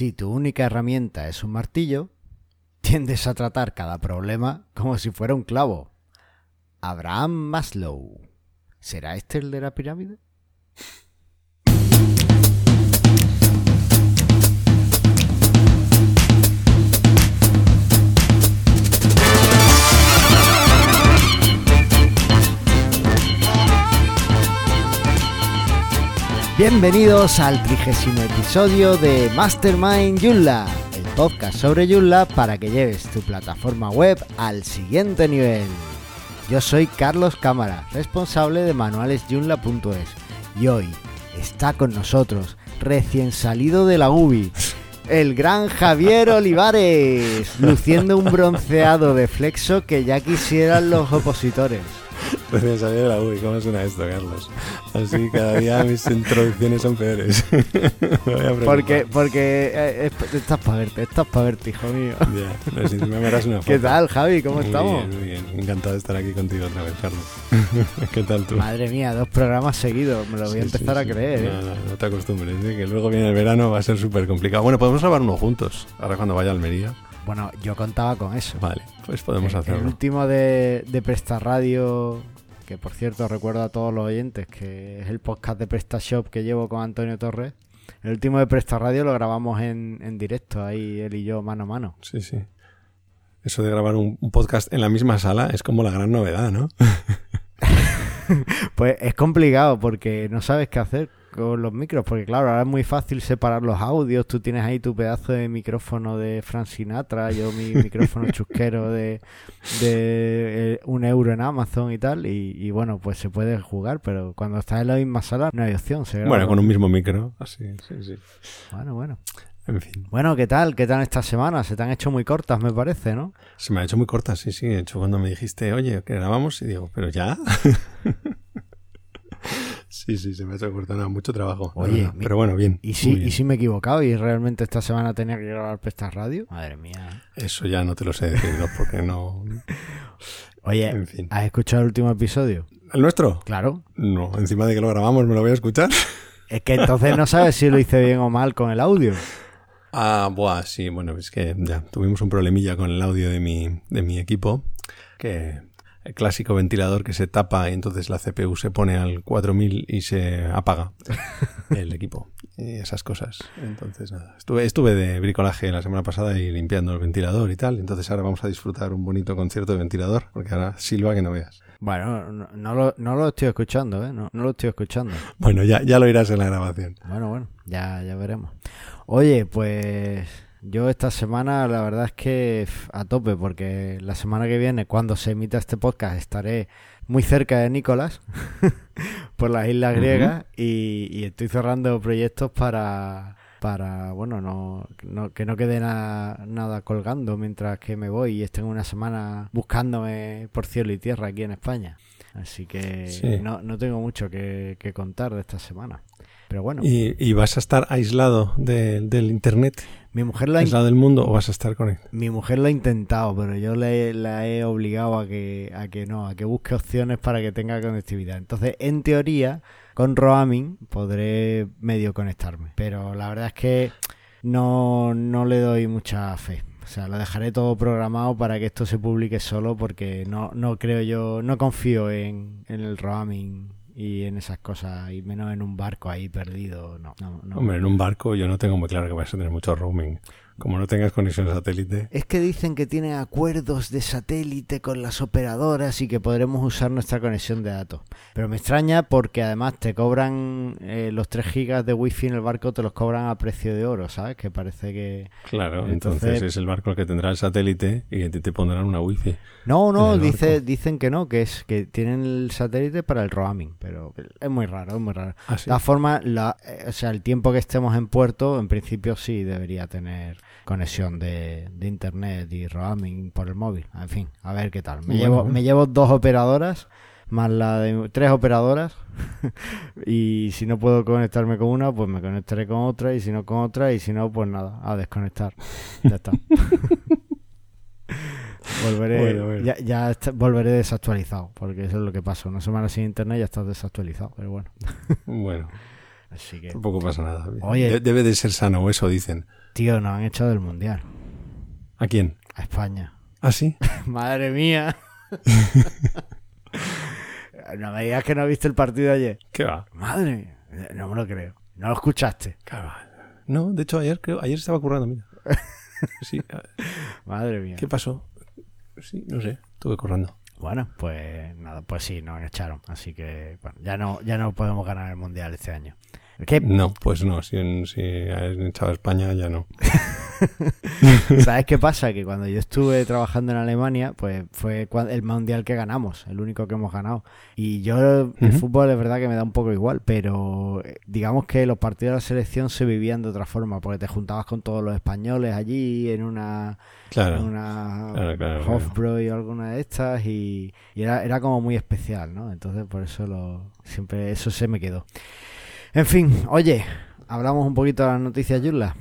Si tu única herramienta es un martillo, tiendes a tratar cada problema como si fuera un clavo. Abraham Maslow. ¿Será este el de la pirámide? Bienvenidos al trigésimo episodio de Mastermind Joomla, el podcast sobre Joomla para que lleves tu plataforma web al siguiente nivel. Yo soy Carlos Cámara, responsable de manualesjoomla.es y hoy está con nosotros, recién salido de la UBI, el gran Javier Olivares, luciendo un bronceado de flexo que ya quisieran los opositores. Recién salido de la UI, ¿cómo suena esto, Carlos? Así cada día mis introducciones son peores. porque porque eh, estás para verte, estás para verte, hijo mío. Ya, pero si me harás una foto. ¿Qué tal, Javi? ¿Cómo muy estamos? Bien, muy bien. Encantado de estar aquí contigo otra vez, Carlos. ¿Qué tal tú? Madre mía, dos programas seguidos, me lo voy a empezar sí, a creer. ¿eh? No, no, no te acostumbres, ¿eh? que luego viene el verano, va a ser súper complicado. Bueno, podemos grabar uno juntos, ahora cuando vaya a Almería. Bueno, yo contaba con eso. Vale, pues podemos el, el hacerlo. último de, de Presta Radio, que por cierto recuerdo a todos los oyentes que es el podcast de PrestaShop que llevo con Antonio Torres. El último de Presta Radio lo grabamos en, en directo, ahí él y yo mano a mano. Sí, sí. Eso de grabar un, un podcast en la misma sala es como la gran novedad, ¿no? Pues es complicado porque no sabes qué hacer con los micros, porque claro, ahora es muy fácil separar los audios, tú tienes ahí tu pedazo de micrófono de Frank Sinatra, yo mi micrófono chusquero de, de eh, un euro en Amazon y tal, y, y bueno, pues se puede jugar, pero cuando estás en la misma sala no hay opción. se. Bueno, con un mismo micro, así, sí, sí. bueno, bueno. En fin. Bueno, ¿qué tal? ¿Qué tal esta semana? Se te han hecho muy cortas, me parece, ¿no? Se me ha hecho muy corta, sí, sí. De hecho, cuando me dijiste, oye, que grabamos, y digo, ¿pero ya? sí, sí, se me ha hecho corta. No, mucho trabajo. Oye, mi- pero bueno, bien. ¿Y si, bien. ¿Y si me he equivocado y realmente esta semana tenía que grabar Presta Radio? Madre mía. Eso ya no te lo sé decir, ¿no? porque no... Oye, En fin. ¿has escuchado el último episodio? ¿El nuestro? Claro. No, encima de que lo grabamos, ¿me lo voy a escuchar? Es que entonces no sabes si lo hice bien o mal con el audio. Ah, buah, sí, bueno, es que ya tuvimos un problemilla con el audio de mi, de mi equipo, que clásico ventilador que se tapa y entonces la CPU se pone al 4000 y se apaga el equipo y esas cosas. Entonces, nada, estuve, estuve de bricolaje la semana pasada y limpiando el ventilador y tal, entonces ahora vamos a disfrutar un bonito concierto de ventilador, porque ahora silba que no veas. Bueno, no, no lo, no lo estoy escuchando, ¿eh? No, no lo estoy escuchando. Bueno, ya, ya lo irás en la grabación. Bueno, bueno, ya, ya veremos. Oye, pues yo esta semana la verdad es que a tope, porque la semana que viene, cuando se emita este podcast, estaré muy cerca de Nicolás, por las Islas. Griegas, y, y estoy cerrando proyectos para, para bueno, no, no- que no quede na- nada colgando mientras que me voy y estén una semana buscándome por cielo y tierra aquí en España. Así que Sí. no, no tengo mucho que, que contar de esta semana. Pero bueno, ¿Y, y vas a estar aislado de- del Internet, mi mujer la del mundo, o vas a estar conectado? Mi mujer lo ha intentado, pero yo le, la he obligado a que, a que no, a que busque opciones para que tenga conectividad. Entonces, en teoría, con roaming podré medio conectarme. Pero la verdad es que no, no le doy mucha fe. O sea, lo dejaré todo programado para que esto se publique solo porque no, no creo yo, no confío en, en el roaming y en esas cosas, y menos en un barco ahí perdido. No, no, no. Hombre, en un barco yo no tengo muy claro que vas a tener mucho roaming. Como no tengas conexión satélite. Es que dicen que tienen acuerdos de satélite con las operadoras y que podremos usar nuestra conexión de datos. Pero me extraña porque además te cobran eh, los 3 gigas de wifi en el barco, te los cobran a precio de oro, ¿sabes? Que parece que... Claro, Entonces- entonces, es el barco el que tendrá el satélite y que te, pondrán una wifi. No, no, dice, dicen que no, que es que tienen el satélite para el roaming, pero es muy raro, es muy raro. Ah, De sí. todas formas, la, eh, o sea, el tiempo que estemos en puerto, en principio sí debería tener conexión de, de internet y roaming por el móvil. En fin, a ver qué tal. Me, Bueno, llevo, bueno. me llevo dos operadoras, más la de tres operadoras, y si no puedo conectarme con una, pues me conectaré con otra, y si no con otra, y si no, pues nada, a desconectar. Ya está. Volveré, Bueno, bueno. Ya, ya volveré desactualizado, porque eso es lo que pasa. Una semana sin internet ya estás desactualizado, pero bueno. Bueno, Así que. tampoco pasa nada. Oye. De- debe de ser sano, eso dicen. Tío, nos han echado del mundial. ¿A quién? A España. ¿Ah, sí? Madre mía. no me digas que no viste el partido ayer. ¿Qué va? Madre mía. No me lo creo. No lo escuchaste. ¿Qué va? No, de hecho ayer creo, ayer estaba currando, mira. Sí, Madre mía. ¿qué pasó? Sí, no sé, estuve currando. Bueno, pues nada, pues sí, nos echaron. Así que, bueno, ya no, ya no podemos ganar el mundial este año. ¿Qué? No, pues no, si, en- si han echado a España ya no. ¿Sabes qué pasa? Que cuando yo estuve trabajando en Alemania, pues fue el mundial que ganamos, el único que hemos ganado. Y yo, el fútbol es verdad que me da un poco igual, pero eh, digamos que los partidos de la selección se vivían de otra forma, porque te juntabas con todos los españoles allí en una, en Claro. una claro, claro. Hofbräu o alguna de estas y, y era, era como muy especial, ¿no? Entonces por eso lo siempre eso se me quedó. En fin, oye, hablamos un poquito de las noticias, Yula.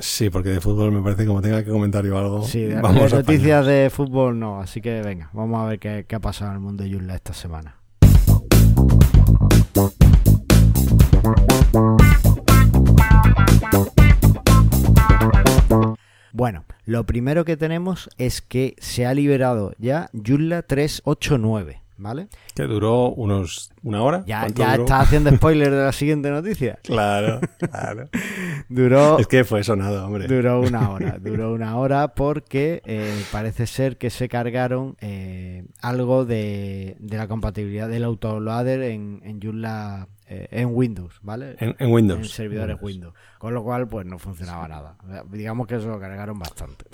Sí, porque de fútbol me parece que como tenga que comentar yo algo. Sí, de, vamos de a noticias de fútbol no, así que venga, vamos a ver qué, qué ha pasado en el mundo de Yula esta semana. Bueno, lo primero que tenemos es que se ha liberado ya Joomla 389, ¿vale? Que duró unos una hora. Ya, ¿Cuánto ya duró? está haciendo spoiler de la siguiente noticia. Claro, claro. Duró, Es que fue sonado, hombre. duró una hora, duró una hora porque eh, parece ser que se cargaron eh, algo de, de la compatibilidad del autoloader en, en Joomla, eh, en Windows, ¿vale? En, en Windows. En servidores Windows. Con lo cual, pues no funcionaba nada. Digamos que eso lo cargaron bastante.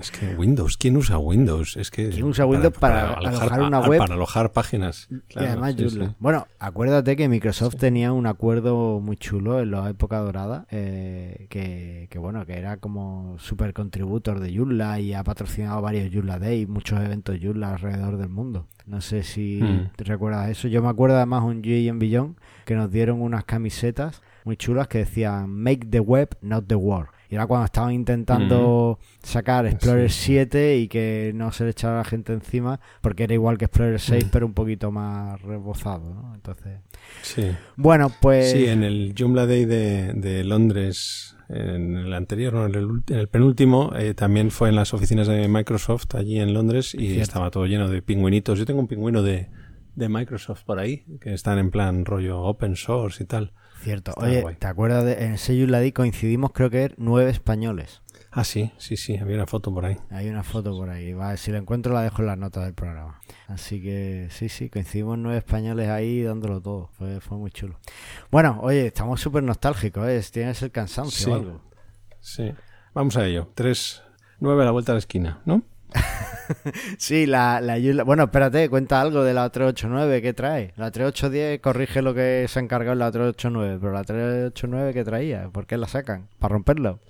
Es que Windows, ¿quién usa Windows? Es que ¿Quién usa Windows para alojar una web? Para alojar páginas. y además sí. Bueno, acuérdate que Microsoft tenía un acuerdo muy chulo en la época dorada, eh, que, que bueno, que era como super contributor de Joomla y ha patrocinado varios Joomla Day, muchos eventos Joomla alrededor del mundo. No sé si Hmm. te recuerdas eso. Yo me acuerdo además un GM Beyond que nos dieron unas camisetas muy chulas que decían Make the web, not the war. Y era cuando estaban intentando sacar Explorer Sí, sí. 7 y que no se le echara a la gente encima, porque era igual que Explorer 6, Mm. pero un poquito más rebozado, ¿no? Entonces, Sí. bueno, pues Sí, en el Joomla Day de, de Londres, en el anterior, no, en el, ult- en el penúltimo, eh, también fue en las oficinas de Microsoft allí en Londres y Cierto. estaba todo lleno de pingüinitos. Yo tengo un pingüino de, de Microsoft por ahí, que están en plan rollo open source y tal. Cierto. Está Oye, guay. ¿te acuerdas de en ese Joomla coincidimos creo que nueve españoles? Ah, sí, sí, sí, había una foto por ahí. Hay una foto por ahí. Vale, si la encuentro la dejo en las notas del programa. Así que sí, sí, coincidimos nueve españoles ahí dándolo todo. Fue, fue muy chulo. Bueno, oye, estamos súper nostálgicos, ¿eh? Tiene que ser cansancio Sí. o algo. Sí. Vamos a ello. Tres, nueve a la vuelta a la esquina, ¿no? Sí, la, la Bueno, espérate, cuenta algo de la 389, ¿qué trae? La 3810 corrige lo que se ha encargado en la 389, pero la 389 ¿qué traía? ¿Por qué la sacan? ¿Para romperlo?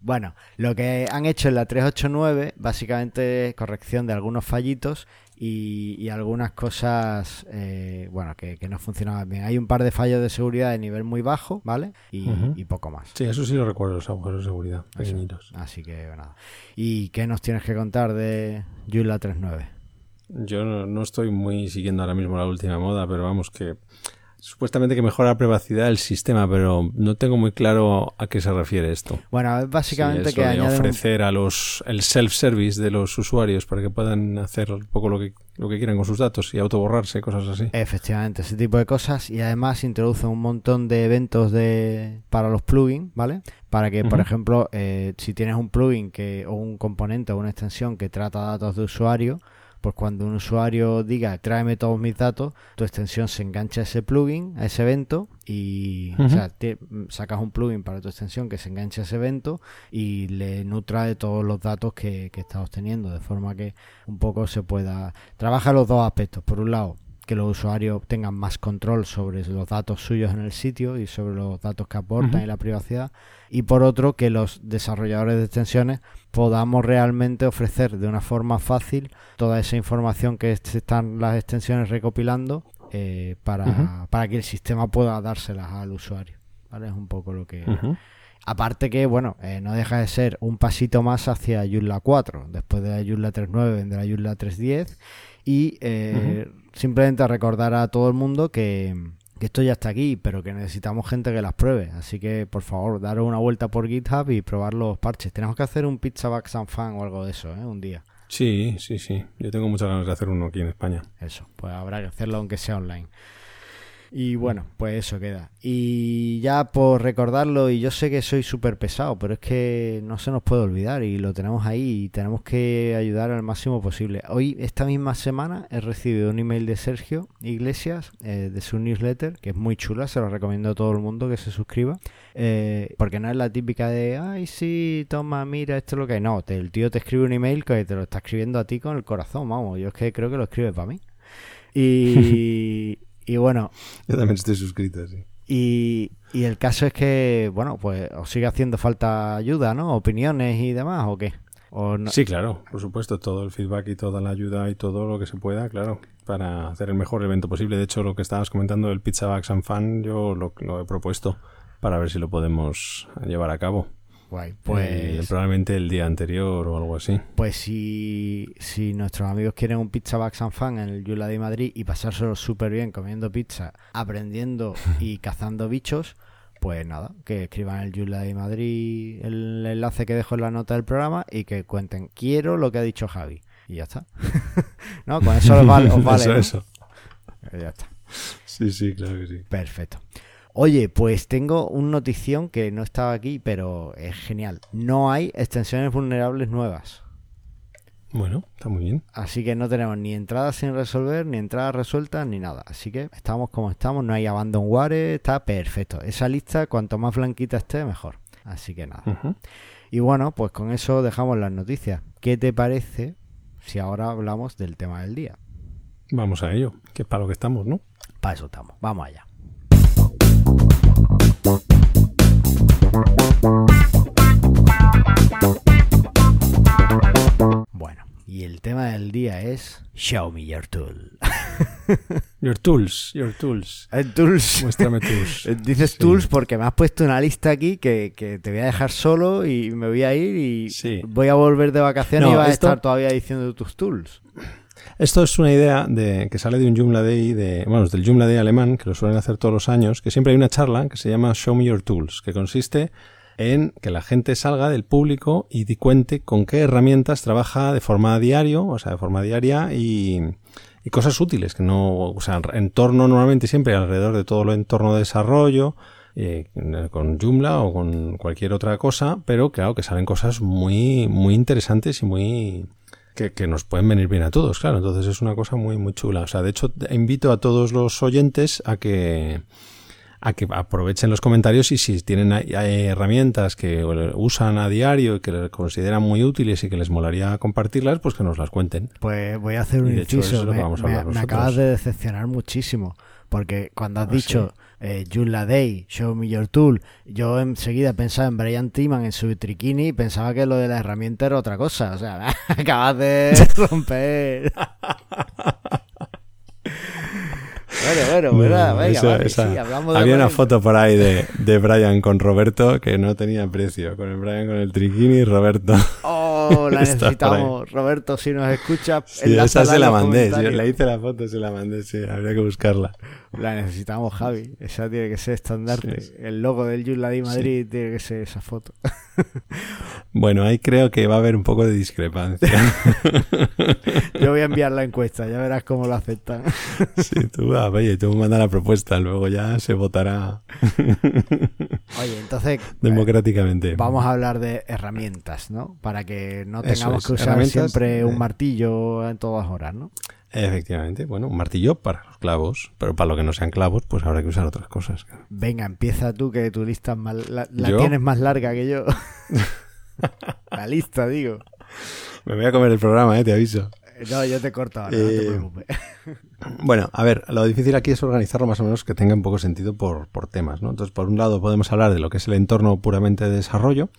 Bueno, lo que han hecho en la 389 básicamente corrección de algunos fallitos y, y algunas cosas, eh, bueno, que, que no funcionaban bien. Hay un par de fallos de seguridad de nivel muy bajo, ¿vale? Y, poco más. Sí, eso sí lo recuerdo, los agujeros de seguridad, pequeñitos. Así que nada. ¿Y qué nos tienes que contar de Joomla 39? Yo no, no estoy muy siguiendo ahora mismo la última moda, pero vamos que supuestamente que mejora la privacidad del sistema, pero no tengo muy claro a qué se refiere esto. Bueno, básicamente Sí, que de un- ofrecer a los el self-service de los usuarios para que puedan hacer un poco lo que, lo que quieran con sus datos y autoborrarse, cosas así. Efectivamente, ese tipo de cosas y además introduce un montón de eventos de para los plugins, ¿vale? Para que, por ejemplo, eh, si tienes un plugin que o un componente o una extensión que trata datos de usuario, pues cuando un usuario diga tráeme todos mis datos, tu extensión se engancha a ese plugin, a ese evento y o sea, te- sacas un plugin para tu extensión que se enganche a ese evento y le nutra de todos los datos que, que está obteniendo, de forma que un poco se pueda... Trabaja los dos aspectos. Por un lado, que los usuarios tengan más control sobre los datos suyos en el sitio y sobre los datos que aportan y la privacidad. Y por otro, que los desarrolladores de extensiones podamos realmente ofrecer de una forma fácil toda esa información que est- están las extensiones recopilando eh, para, para que el sistema pueda dárselas al usuario. ¿Vale? Es un poco lo que... Aparte que, bueno, eh, no deja de ser un pasito más hacia Joomla 4. Después de la Joomla 3.9 vendrá Joomla 3.10. Y eh, simplemente recordar a todo el mundo que, que esto ya está aquí, pero que necesitamos gente que las pruebe. Así que, por favor, daros una vuelta por GitHub y probar los parches. Tenemos que hacer un Pizza Back San Fan o algo de eso, ¿eh? Un día. Sí, sí, sí. Yo tengo muchas ganas de hacer uno aquí en España. Eso, pues habrá que hacerlo aunque sea online. Y bueno, pues eso queda. Y ya por recordarlo, y yo sé que soy súper pesado, pero es que no se nos puede olvidar y lo tenemos ahí y tenemos que ayudar al máximo posible. Hoy, esta misma semana, he recibido un email de Sergio Iglesias eh, de su newsletter, que es muy chula, se lo recomiendo a todo el mundo que se suscriba, eh, porque no es la típica de, ay, sí, toma, mira, esto es lo que hay. No, el tío te escribe un email que te lo está escribiendo a ti con el corazón, vamos, yo es que creo que lo escribe para mí. Y, Y bueno. Yo también estoy suscrito, sí. Y, y, el caso es que, bueno, pues os sigue haciendo falta ayuda, ¿no? Opiniones y demás, ¿o qué? ¿O Sí, claro, por supuesto, todo el feedback y toda la ayuda y todo lo que se pueda, claro, para hacer el mejor evento posible. De hecho, lo que estabas comentando del Pizza Bags and Fan, yo lo, lo he propuesto para ver si lo podemos llevar a cabo. Guay, pues... probablemente el día anterior o algo así. Pues si, si nuestros amigos quieren un Pizza Back San Fan en el Yula de Madrid y pasárselo súper bien comiendo pizza, aprendiendo y cazando bichos, pues nada, que escriban el Yula de Madrid, el enlace que dejo en la nota del programa y que cuenten, quiero lo que ha dicho Javi. Y ya está. no, con eso os vale. Os vale eso, eso. Ya está. Sí, sí, claro que sí. Perfecto. Oye, pues tengo una notición que no estaba aquí, pero es genial. No hay extensiones vulnerables nuevas. Bueno, está muy bien. Así que no tenemos ni entradas sin resolver, ni entradas resueltas, ni nada. Así que estamos como estamos, no hay abandonware, está perfecto. Esa lista, cuanto más blanquita esté, mejor. Así que nada. Y bueno, pues con eso dejamos las noticias. ¿Qué te parece si ahora hablamos del tema del día? Vamos a ello, que es para lo que estamos, ¿no? Para eso estamos. Vamos allá. Bueno, y el tema del día es Show me your tool. Your tools, your tools. Eh, tools. Muéstrame tools. Eh, dices tools porque me has puesto una lista aquí que, que, te voy a dejar solo y me voy a ir y voy a volver de vacaciones y vas a estar todavía diciendo tus tools. Esto es una idea de, que sale de un Joomla Day, de, bueno, del Joomla Day alemán, que lo suelen hacer todos los años, que siempre hay una charla que se llama Show Me Your Tools, que consiste en que la gente salga del público y cuente con qué herramientas trabaja de forma diario, o sea, de forma diaria y, y cosas útiles, que no, o sea, en torno normalmente siempre alrededor de todo lo entorno de desarrollo, eh, con Joomla o con cualquier otra cosa, pero claro que salen cosas muy, muy interesantes y muy, que, nos pueden venir bien a todos, claro. Entonces es una cosa muy, muy chula. O sea, de hecho, invito a todos los oyentes a que a que aprovechen los comentarios y si tienen herramientas que usan a diario y que consideran muy útiles y que les molaría compartirlas, pues que nos las cuenten. Pues voy a hacer un inciso. Me, acabas de decepcionar muchísimo. Porque cuando has ah, dicho eh, Day, Show Me Your Tool, yo enseguida pensaba en Brian Timan en su triquini y pensaba que lo de la herramienta era otra cosa. O sea, acabas de romper. Bueno, bueno, venga, Había una foto por ahí de, de, Brian con Roberto que no tenía precio. Con el Brian con el triquini y Roberto. Oh, la necesitamos. Roberto, si nos escuchas. Sí, esa se la mandé. Si le hice la foto, se la mandé. Sí, habría que buscarla. La necesitamos, Javi. Esa tiene que ser estandarte. El logo del Yuladí Madrid tiene que ser esa foto. Bueno, ahí creo que va a haber un poco de discrepancia. Yo voy a enviar la encuesta, ya verás cómo lo aceptan. Sí, tú, ah, oye, tú manda la propuesta, luego ya se votará. Oye, entonces. Democráticamente. Vamos a hablar de herramientas, ¿no? Para que no tengamos que usar siempre un martillo en todas horas, ¿no? Efectivamente, bueno, un martillo para los clavos, pero para lo que no sean clavos, pues habrá que usar otras cosas. Venga, empieza tú, que tu lista más, la, tienes más larga que yo. la lista, digo. Me voy a comer el programa, eh, te aviso. No, yo te corto no te eh, preocupes. Bueno, a ver, lo difícil aquí es organizarlo más o menos que tenga un poco sentido por, por temas, ¿no? Entonces, por un lado podemos hablar de lo que es el entorno puramente de desarrollo,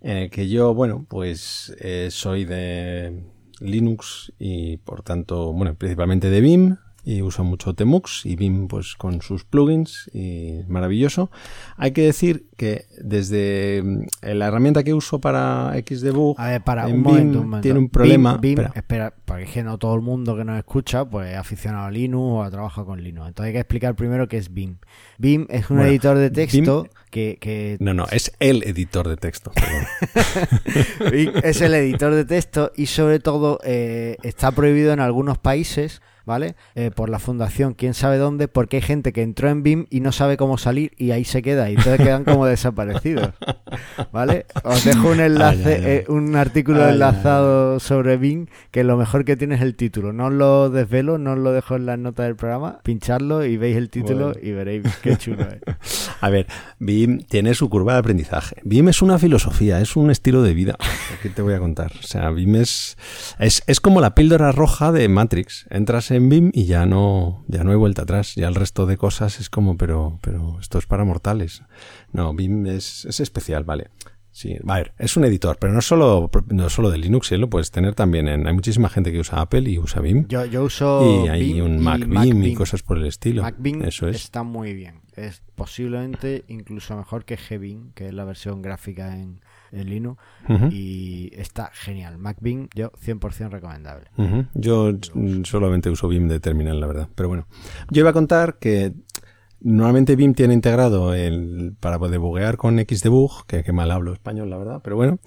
que yo, bueno, pues eh, soy de Linux y por tanto, bueno, principalmente de Vim y uso mucho Temux y Vim pues con sus plugins y maravilloso. Hay que decir que desde mm, la herramienta que uso para Xdebug A ver, para en un Vim momento, un momento. tiene un problema. Vim, Vim- Espera. espera, porque es que no todo el mundo que nos escucha pues es aficionado a Linux o ha trabajado con Linux. Entonces hay que explicar primero qué es Vim. Vim es un Bueno, editor de texto Vim- que, que No, no, es el editor de texto. es el editor de texto y sobre todo eh, está prohibido en algunos países, ¿vale? Eh, por la fundación, quién sabe dónde, porque hay gente que entró en BIM y no sabe cómo salir y ahí se queda y entonces quedan como desaparecidos, ¿vale? Os dejo un enlace, Ay, ay, ay. eh, un artículo enlazado sobre BIM que lo mejor que tiene es el título. No os lo desvelo, no os lo dejo en las notas del programa, pincharlo y veis el título Bueno. y veréis qué chulo es. A ver, Vim tiene su curva de aprendizaje. Vim es una filosofía, es un estilo de vida. ¿Qué te voy a contar? O sea, Vim es, es, es como la píldora roja de Matrix. Entras en Vim y ya no, ya no hay vuelta atrás. Ya el resto de cosas es como, pero, pero esto es para mortales. No, Vim es, es especial, vale. Sí, a ver, es un editor, pero no solo, no solo de Linux, ¿eh? lo puedes tener también en... Hay muchísima gente que usa Apple y usa Vim. Yo, yo uso y hay un Mac Vim Mac y cosas por el estilo. MacBeam Eso es. está muy bien. Es posiblemente incluso mejor que Gbin, que es la versión gráfica en, en Linux. Y está genial. MacBeam, yo 100% recomendable. Yo solamente uso Vim de terminal, la verdad. Pero bueno, yo iba a contar que normalmente Vim tiene integrado el para debuguear con Xdebug, que, que mal hablo español, la verdad, pero bueno,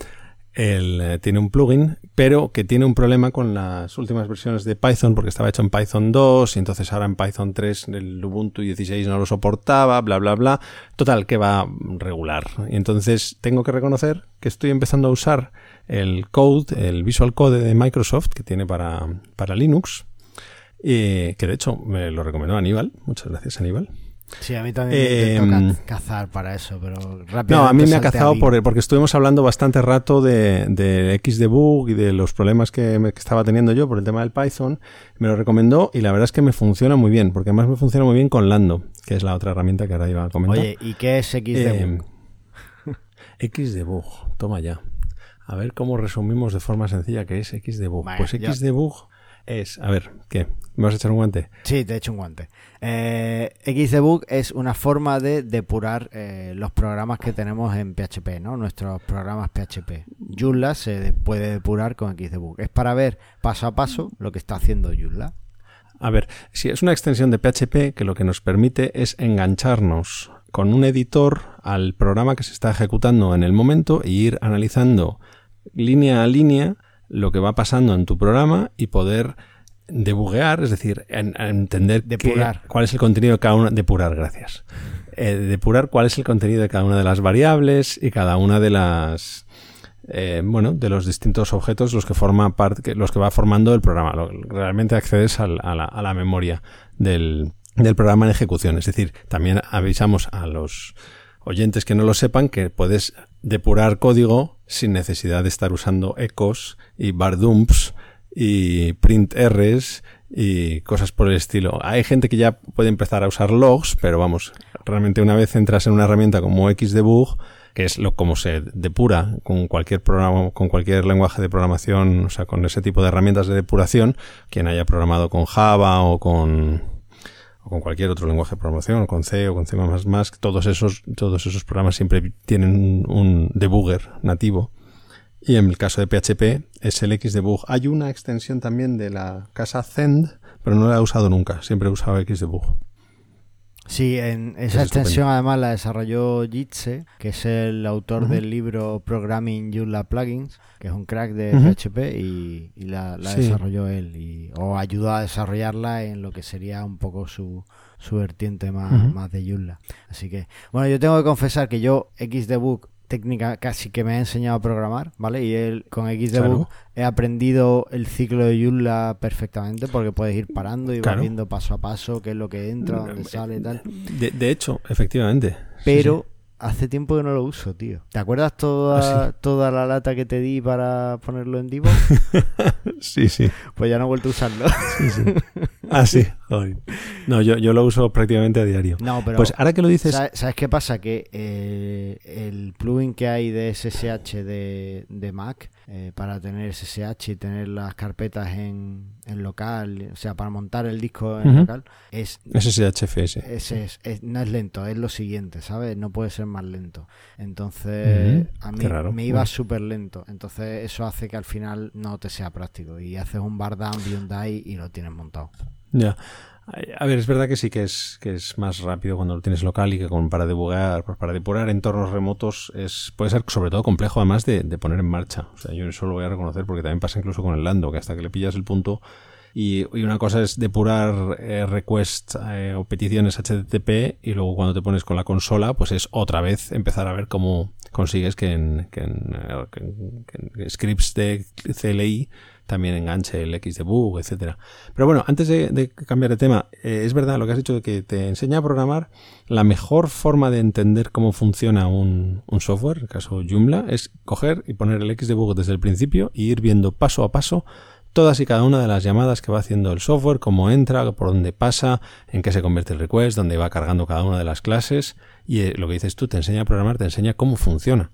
el, eh, tiene un plugin, pero que tiene un problema con las últimas versiones de Python, porque estaba hecho en Python 2, y entonces ahora en Python 3 el Ubuntu 16 no lo soportaba, bla, bla, bla. Total, que va regular. Y entonces tengo que reconocer que estoy empezando a usar el code, el Visual Code de Microsoft, que tiene para, para Linux, y que de hecho me lo recomendó Aníbal. Muchas gracias, Aníbal. Sí, a mí también Eh, me toca cazar para eso, pero rápidamente No, a mí me ha cazado por, porque estuvimos hablando bastante rato de, de Xdebug y de los problemas que, me- que estaba teniendo yo por el tema del Python. Me lo recomendó y la verdad es que me funciona muy bien, porque además me funciona muy bien con Lando, que es la otra herramienta que ahora iba a comentar. Oye, ¿y qué es Xdebug? Eh, Xdebug, toma ya. A ver cómo resumimos de forma sencilla qué es Xdebug. Vale, pues. Xdebug es, a ver, ¿qué? ¿Me vas a echar un guante? Sí, te he hecho un guante. Eh, Xdebug es una forma de depurar eh, los programas que tenemos en PHP, ¿no? Nuestros programas PHP. Joomla se de- puede depurar con Xdebug. Es para ver paso a paso lo que está haciendo Joomla. A ver, si es una extensión de PHP que lo que nos permite es engancharnos con un editor al programa que se está ejecutando en el momento e ir analizando línea a línea lo que va pasando en tu programa y poder debuguear, es decir, en- en entender qué- Depurar. cuál es el contenido de cada una, depurar, gracias. Eh, depurar cuál es el contenido de cada una de las variables y cada una de las eh, bueno, de los distintos objetos los que forma parte, los que va formando el programa. Lo- realmente accedes al- a, la, a la memoria del, del programa en ejecución. Es decir, también avisamos a los oyentes que no lo sepan que puedes depurar código sin necesidad de estar usando ecos y bardumps y printrs y cosas por el estilo. Hay gente que ya puede empezar a usar logs, pero vamos, realmente una vez entras en una herramienta como Xdebug, que es lo como se depura con cualquier programa, con cualquier lenguaje de programación, o sea, con ese tipo de herramientas de depuración, quien haya programado con Java o con o con cualquier otro lenguaje de programación, con C o con C++, todos esos todos esos programas siempre tienen un debugger nativo. Y en el caso de PHP es el Xdebug. Hay una extensión también de la casa Zend, pero no la he usado nunca, siempre he usado Xdebug. Sí, en esa Es extensión estupendo. además la desarrolló Jitse, que es el autor del libro Programming Joomla Plugins, que es un crack de. PHP y, y la, la Sí. desarrolló él y, o ayudó a desarrollarla en lo que sería un poco su, su vertiente más, más de Joomla. Así que, bueno, yo tengo que confesar que yo Xdebug técnica casi que me ha enseñado a programar, ¿vale? Y él con Xdebug Claro. he aprendido el ciclo de Joomla perfectamente porque puedes ir parando y vas Claro. viendo paso a paso qué es lo que entra, dónde sale y tal. De, de hecho, efectivamente. Pero hace tiempo que no lo uso, tío. ¿Te acuerdas toda, ¿Ah, toda la lata que te di para ponerlo en Divo? sí. sí. Pues ya no he vuelto a usarlo. Sí, sí. Ah, sí. No, yo, yo lo uso prácticamente a diario. No, pero. Pues ahora que lo dices. ¿Sabes, qué pasa? Que eh, el plugin que hay de SSH de, de Mac eh, para tener SSH y tener las carpetas en, en, local, o sea, para montar el disco en local, es. SSHFS. Es, es, no es lento, es lo siguiente, ¿sabes? No puede ser más lento. Entonces, a mí me iba súper lento. Entonces, eso hace que al final no te sea práctico y haces un bar down, un die y lo tienes montado. Ya. A ver, es verdad que sí que es, que es más rápido cuando lo tienes local y que con, para debugar, pues para depurar entornos remotos es, puede ser sobre todo complejo además de, poner en marcha. O sea, yo eso lo voy a reconocer porque también pasa incluso con el Lando, que hasta que le pillas el punto y, una cosa es depurar eh, requests eh, o peticiones HTTP y luego cuando te pones con la consola, pues es otra vez empezar a ver cómo consigues que en, que en, eh, scripts de CLI también enganche el XDebug, etcétera. Pero bueno, antes de, cambiar de tema, eh, es verdad lo que has dicho de que te enseña a programar. La mejor forma de entender cómo funciona un, software, en el caso Joomla, es coger y poner el XDebug desde el principio y ir viendo paso a paso todas y cada una de las llamadas que va haciendo el software, cómo entra, por dónde pasa, en qué se convierte el request, dónde va cargando cada una de las clases. Y eh, lo que dices tú, te enseña a programar, te enseña cómo funciona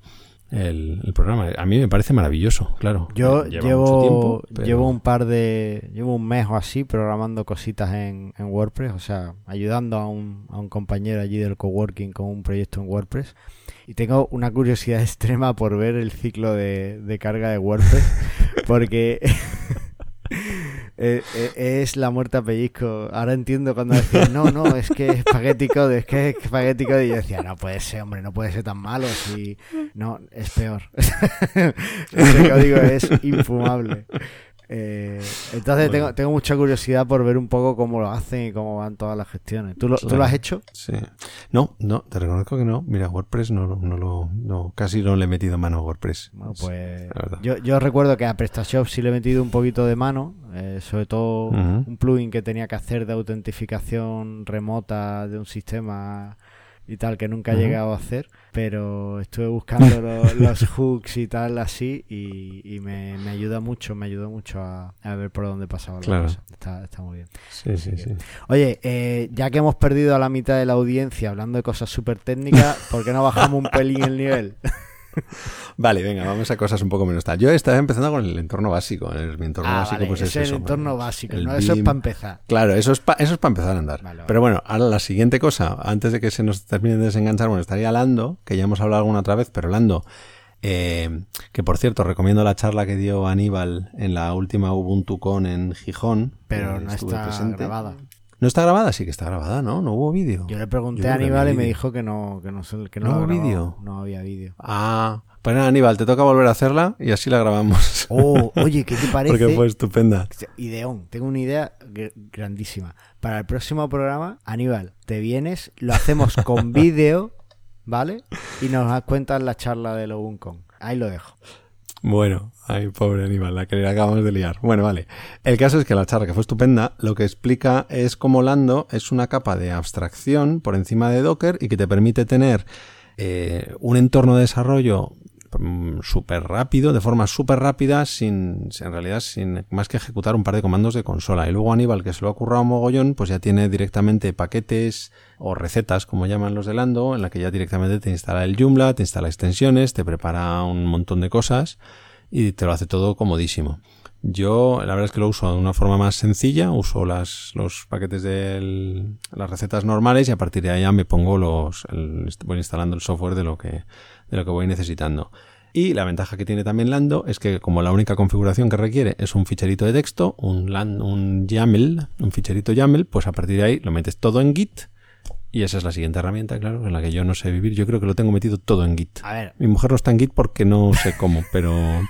el, programa. A mí me parece maravilloso, claro. Yo llevo, llevo un par de. Llevo un mes o así programando cositas en, WordPress, o sea, ayudando a un, a un compañero allí del coworking con un proyecto en WordPress. Y tengo una curiosidad extrema por ver el ciclo de, de carga de WordPress, porque. Eh, eh, es la muerte a pellizco. Ahora entiendo cuando decían, no, no, es que es Spaghetti Code, es que es Spaghetti Code. Y yo decía, no puede ser, hombre, no puede ser tan malo. Si... No, es peor. Ese código es infumable. Eh, entonces tengo, tengo mucha curiosidad por ver un poco cómo lo hacen y cómo van todas las gestiones. ¿Tú lo, ¿tú lo has hecho? Sí. No, no, te reconozco que no. Mira, WordPress no, no lo, no, casi no le he metido mano a WordPress. pues yo, yo recuerdo que a PrestaShop sí le he metido un poquito de mano, eh, sobre todo un plugin que tenía que hacer de autentificación remota de un sistema y tal que nunca he llegado a hacer, pero estuve buscando los, hooks y tal así y, me, ayuda mucho, me ayudó mucho a, ver por dónde pasaba la cosa. Está, muy bien. Sí, sí, sí. Oye, eh, ya que hemos perdido a la mitad de la audiencia hablando de cosas súper técnicas, ¿por qué no bajamos un pelín el nivel? Vale, venga, vamos a cosas un poco menos tal. Yo estaba empezando con el entorno básico. mi entorno ah, básico, pues es, el entorno básico, eso es para empezar. Claro, eso es para eso es para empezar a andar. Pero bueno, ahora la siguiente cosa, antes de que se nos termine de desenganchar, bueno, estaría Lando, que ya hemos hablado alguna otra vez, pero Lando, eh, que por cierto, recomiendo la charla que dio Aníbal en la última UbuntuCon en Gijón. Pero no está grabada. ¿No está grabada? Sí que está grabada, ¿no? No hubo vídeo. Yo le pregunté a Aníbal y me dijo que no, que no, que no, hubo vídeo. No había vídeo. Ah, pues nada, Aníbal, te toca volver a hacerla y así la grabamos. Oh, oye, ¿qué te parece? Porque fue estupenda. Ideón, tengo una idea grandísima. Para el próximo programa, Aníbal, te vienes, lo hacemos con vídeo, ¿vale? Y nos cuentas la charla de Lobuncon. Ahí lo dejo. Bueno, ay, pobre Aníbal, la que le acabamos de liar. Bueno, vale. El caso es que la charla, que fue estupenda, lo que explica es cómo Lando es una capa de abstracción por encima de Docker y que te permite tener eh, un entorno de desarrollo Mm, súper rápido, de forma súper rápida, sin, en realidad, sin más que ejecutar un par de comandos de consola. Y luego Aníbal, que se lo ha currado mogollón, pues ya tiene directamente paquetes o recetas, como llaman los de Lando, en la que ya directamente te instala el Joomla, te instala extensiones, te prepara un montón de cosas y te lo hace todo comodísimo. Yo, la verdad es que lo uso de una forma más sencilla, uso las, los paquetes de las recetas normales y a partir de ya me pongo los, voy instalando el software de lo que, de lo que voy necesitando. Y la ventaja que tiene también Lando es que como la única configuración que requiere es un ficherito de texto, un, un YAML, un ficherito YAML, pues a partir de ahí lo metes todo en Git. Y esa es la siguiente herramienta, claro, en la que yo no sé vivir. Yo creo que lo tengo metido todo en Git. A ver. Mi mujer no está en Git porque no sé cómo, pero...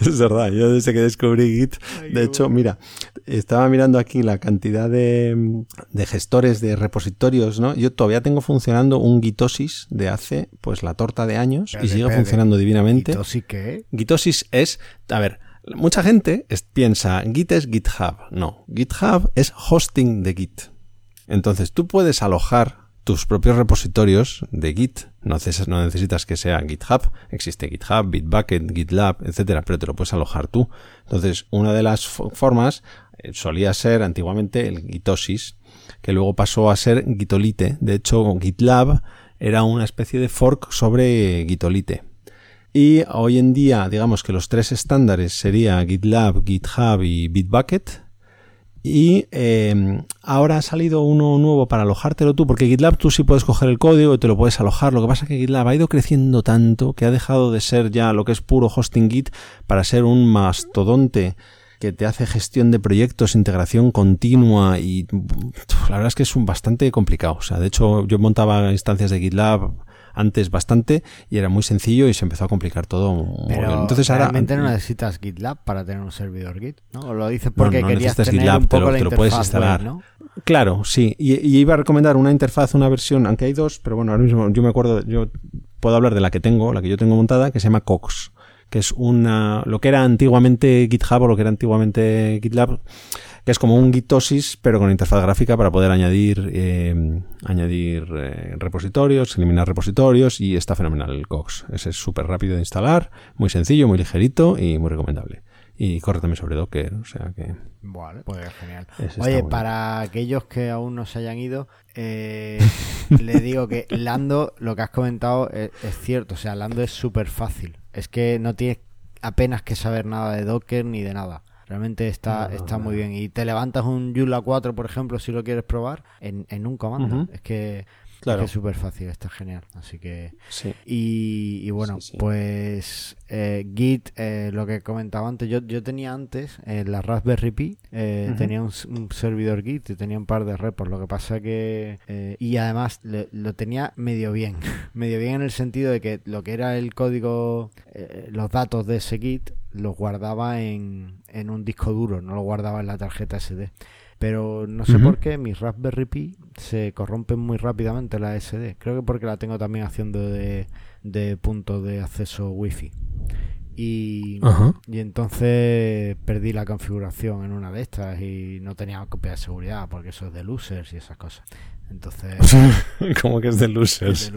Es verdad, yo desde que descubrí Git, de hecho, mira, estaba mirando aquí la cantidad de, gestores de repositorios, ¿no? Yo todavía tengo funcionando un Gitosis de hace, pues, la torta de años y sigue funcionando divinamente. ¿Gitosis qué? Gitosis es, a ver, mucha gente piensa, Git es GitHub. No, GitHub es hosting de Git. Entonces, tú puedes alojar tus propios repositorios de Git No necesitas, que sea GitHub, existe GitHub, Bitbucket, GitLab, etcétera, pero te lo puedes alojar tú. Entonces, una de las formas eh, solía ser antiguamente el Gitosis, que luego pasó a ser Gitolite. De hecho, GitLab era una especie de fork sobre Gitolite. Y hoy en día, digamos que los tres estándares serían GitLab, GitHub y Bitbucket. Y eh, ahora ha salido uno nuevo para alojártelo tú, porque GitLab tú sí puedes coger el código y te lo puedes alojar. Lo que pasa es que GitLab ha ido creciendo tanto que ha dejado de ser ya lo que es puro hosting Git para ser un mastodonte que te hace gestión de proyectos, integración continua y la verdad es que es un bastante complicado. O sea, de hecho yo montaba instancias de GitLab antes bastante y era muy sencillo y se empezó a complicar todo. Pero Entonces realmente no necesitas GitLab para tener un servidor Git, ¿no? O lo dices porque querías tener GitLab, un poco te lo, puedes instalar. ¿no? Claro, sí. Y, iba a recomendar una interfaz, una versión, aunque hay dos, pero bueno, ahora mismo yo me acuerdo, yo puedo hablar de la que tengo, la que yo tengo montada, que se llama Cox, que es una, lo que era antiguamente GitHub o lo que era antiguamente GitLab que es como un Gitosis, pero con interfaz gráfica para poder añadir, eh, añadir eh, repositorios, eliminar repositorios y está fenomenal el Cox. Ese es súper rápido de instalar, muy sencillo, muy ligerito y muy recomendable. Y corre también sobre Docker, o sea que... Vale, pues genial. Oye, para aquellos que aún no se hayan ido, eh, le digo que Lando, lo que has comentado es, es cierto, o sea, Lando es súper fácil. Es que no tienes apenas que saber nada de Docker ni de nada. Realmente está, está muy bien. Y te levantas un Joomla 4, por ejemplo, si lo quieres probar, en, en un comando. Es que Claro. Es súper fácil, está genial. Así que. Sí. Y, bueno, pues eh, Git, eh, lo que comentaba antes, yo, yo tenía antes eh, la Raspberry Pi, tenía un, servidor Git y tenía un par de repos. Lo que pasa que. y además lo tenía medio bien. medio bien en el sentido de que lo que era el código, los datos de ese Git, los guardaba en, en un disco duro, no lo guardaba en la tarjeta SD pero no sé por qué mis Raspberry Pi se corrompen muy rápidamente la SD. Creo que porque la tengo también haciendo de, de punto de acceso wifi. Y, y entonces perdí la configuración en una de estas y no tenía copia de seguridad porque eso es de losers y esas cosas. Entonces. ¿Cómo que es de losers?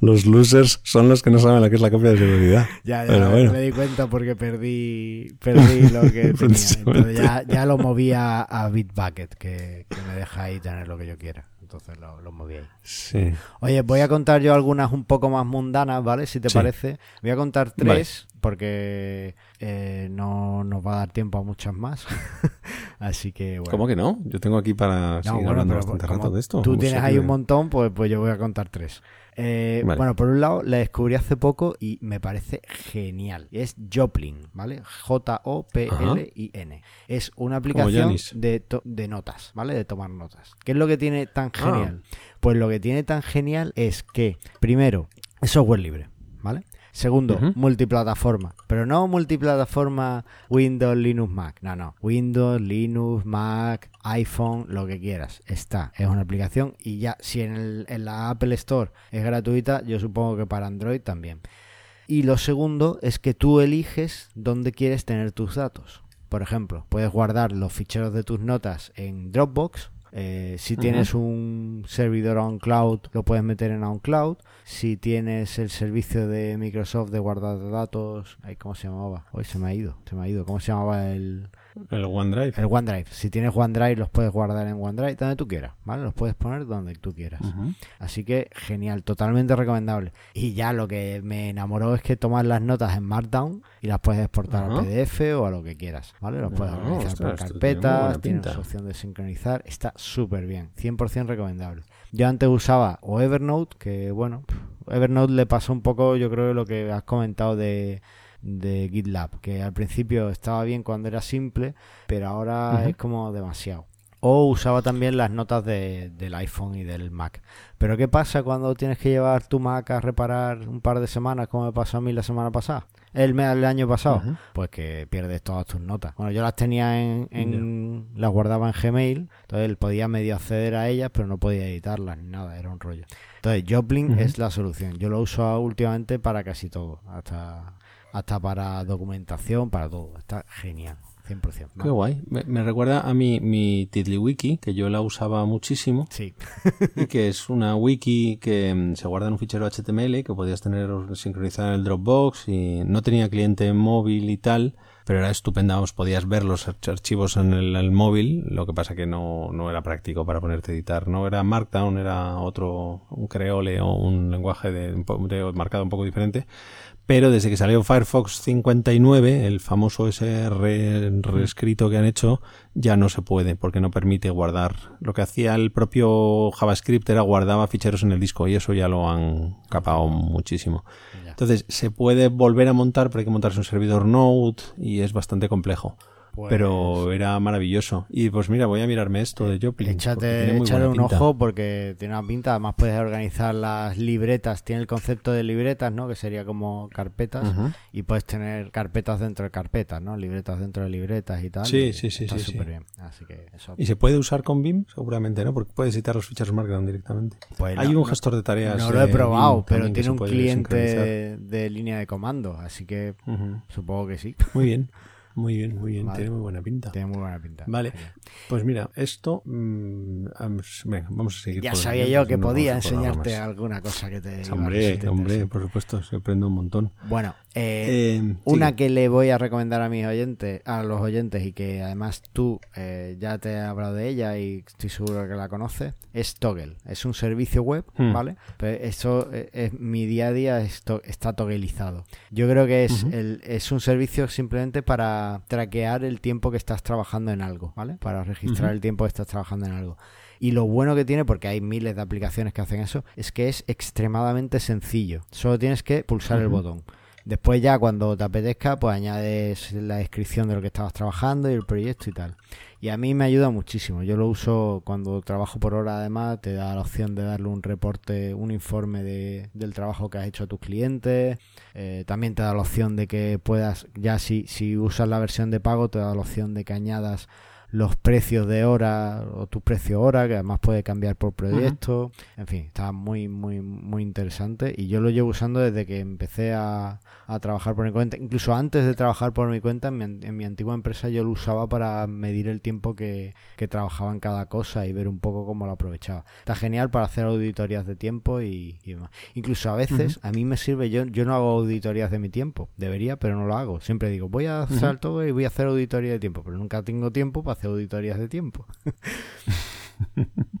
Los losers son los que no saben lo que es la copia de seguridad. Ya, ya, me di cuenta porque perdí, perdí lo que tenía. Entonces ya, ya lo moví a, Bitbucket, que, que, me deja ahí tener lo que yo quiera. Entonces lo, lo moví ahí. Sí. Oye, voy a contar yo algunas un poco más mundanas, ¿vale? Si te parece. Voy a contar tres porque eh, no nos va a dar tiempo a muchas más. Así que bueno. ¿Cómo que no? Yo tengo aquí para seguir hablando bastante rato de esto. Tú tienes ahí un montón, pues, pues yo voy a contar tres. Eh, bueno, por un lado, la descubrí hace poco y me parece genial. Es Joplin, ¿vale? J-O-P-L-I-N. Es una aplicación de, de, notas, ¿vale? De tomar notas. ¿Qué es lo que tiene tan ah. genial? Pues lo que tiene tan genial es que, primero, es software libre, ¿vale? Segundo, multiplataforma. Pero no multiplataforma Windows, Linux, Mac. No, no. Windows, Linux, Mac, iPhone, lo que quieras. Está. Es una aplicación y ya, si en, en la Apple Store es gratuita, yo supongo que para Android también. Y lo segundo es que tú eliges dónde quieres tener tus datos. Por ejemplo, puedes guardar los ficheros de tus notas en Dropbox eh, si tienes un servidor on cloud, lo puedes meter en on cloud. Si tienes el servicio de Microsoft de guardar datos, ¿cómo se llamaba? Hoy se me ha ido, se me ha ido. ¿Cómo se llamaba el, el OneDrive. El OneDrive. Si tienes OneDrive, los puedes guardar en OneDrive donde tú quieras, ¿vale? Los puedes poner donde tú quieras. Así que genial, totalmente recomendable. Y ya lo que me enamoró es que tomas las notas en Markdown y las puedes exportar a PDF o a lo que quieras, ¿vale? Los puedes organizar por carpetas, tienes opción de sincronizar. Está súper bien, 100% recomendable. Yo antes usaba o Evernote, que bueno, Evernote le pasó un poco, yo creo, lo que has comentado de de GitLab, que al principio estaba bien cuando era simple, pero ahora es como demasiado. O usaba también las notas de, del iPhone y del Mac. Pero ¿qué pasa cuando tienes que llevar tu Mac a reparar un par de semanas, como me pasó a mí la semana pasada? El, mes, del año pasado. Pues que pierdes todas tus notas. Bueno, yo las tenía en... las guardaba en Gmail, entonces podía medio acceder a ellas, pero no podía editarlas ni nada, era un rollo. Entonces Joplin es la solución. Yo lo uso últimamente para casi todo. Hasta hasta para documentación, para todo. Está genial. 100%. Qué guay. Me, recuerda a mi, mi TiddlyWiki, que yo la usaba muchísimo. Sí. y que es una wiki que mm, se guarda en un fichero HTML que podías tener sincronizado en el Dropbox y no tenía cliente móvil y tal pero era estupenda, os podías ver los archivos en el, móvil, lo que pasa que no, no, era práctico para ponerte a editar, no era Markdown, era otro, un Creole o un lenguaje de, de marcado un poco diferente, pero desde que salió Firefox 59, el famoso ese reescrito que han hecho, ya no se puede porque no permite guardar. Lo que hacía el propio JavaScript era guardaba ficheros en el disco y eso ya lo han capado muchísimo. Entonces se puede volver a montar, pero hay que montarse un servidor Node y es bastante complejo. Pero pues era maravilloso. Y pues mira, voy a mirarme esto de Joplin. Échate, échale un ojo porque tiene una pinta. Además puedes organizar las libretas. Tiene el concepto de libretas, ¿no? Que sería como carpetas. Y puedes tener carpetas dentro de carpetas, ¿no? Libretas dentro de libretas y tal. Sí, sí, sí. Está súper bien. Así que eso... ¿Y se puede usar con BIM? Seguramente, ¿no? Porque puedes editar los ficheros Markdown directamente. Pues Hay un gestor de tareas. No lo he probado, pero tiene un cliente de, línea de comando. Así que supongo que sí. Muy bien. Muy bien, muy bien. Tiene muy buena pinta. Tiene muy buena pinta. Vale. Pues mira, esto. Mm, venga, vamos a seguir. Ya sabía yo que podía enseñarte alguna cosa que te. Hombre, hombre, por supuesto, se aprende un montón. Bueno, eh, eh, una que le voy a recomendar a mis oyentes, a los oyentes, y que además tú eh, ya te he hablado de ella y estoy seguro que la conoces, es Toggle. Es un servicio web, hmm. ¿vale? Pero eso es mi día a día está togelizado. Yo creo que es, el, es un servicio simplemente para traquear el tiempo que estás trabajando en algo, ¿vale? Para registrar el tiempo que estás trabajando en algo. Y lo bueno que tiene, porque hay miles de aplicaciones que hacen eso, es que es extremadamente sencillo. Solo tienes que pulsar el botón. Después ya cuando te apetezca, pues añades la descripción de lo que estabas trabajando y el proyecto y tal. Y a mí me ayuda muchísimo. Yo lo uso cuando trabajo por hora, además, te da la opción de darle un reporte, un informe de, del trabajo que has hecho a tus clientes. Eh, también te da la opción de que puedas, ya si, si usas la versión de pago, te da la opción de que añadas los precios de hora o tu precio hora, que además puede cambiar por proyecto. En fin, está muy, muy, muy interesante. Y yo lo llevo usando desde que empecé a, a trabajar por mi cuenta. Incluso antes de trabajar por mi cuenta, en mi, antigua empresa yo lo usaba para medir el tiempo que, que, trabajaba en cada cosa y ver un poco cómo lo aprovechaba. Está genial para hacer auditorías de tiempo y, demás. Incluso a veces a mí me sirve, yo, yo no hago auditorías de mi tiempo, debería, pero no lo hago. Siempre digo, voy a hacer todo y voy a hacer auditoría de tiempo, pero nunca tengo tiempo para hacer auditorías de tiempo.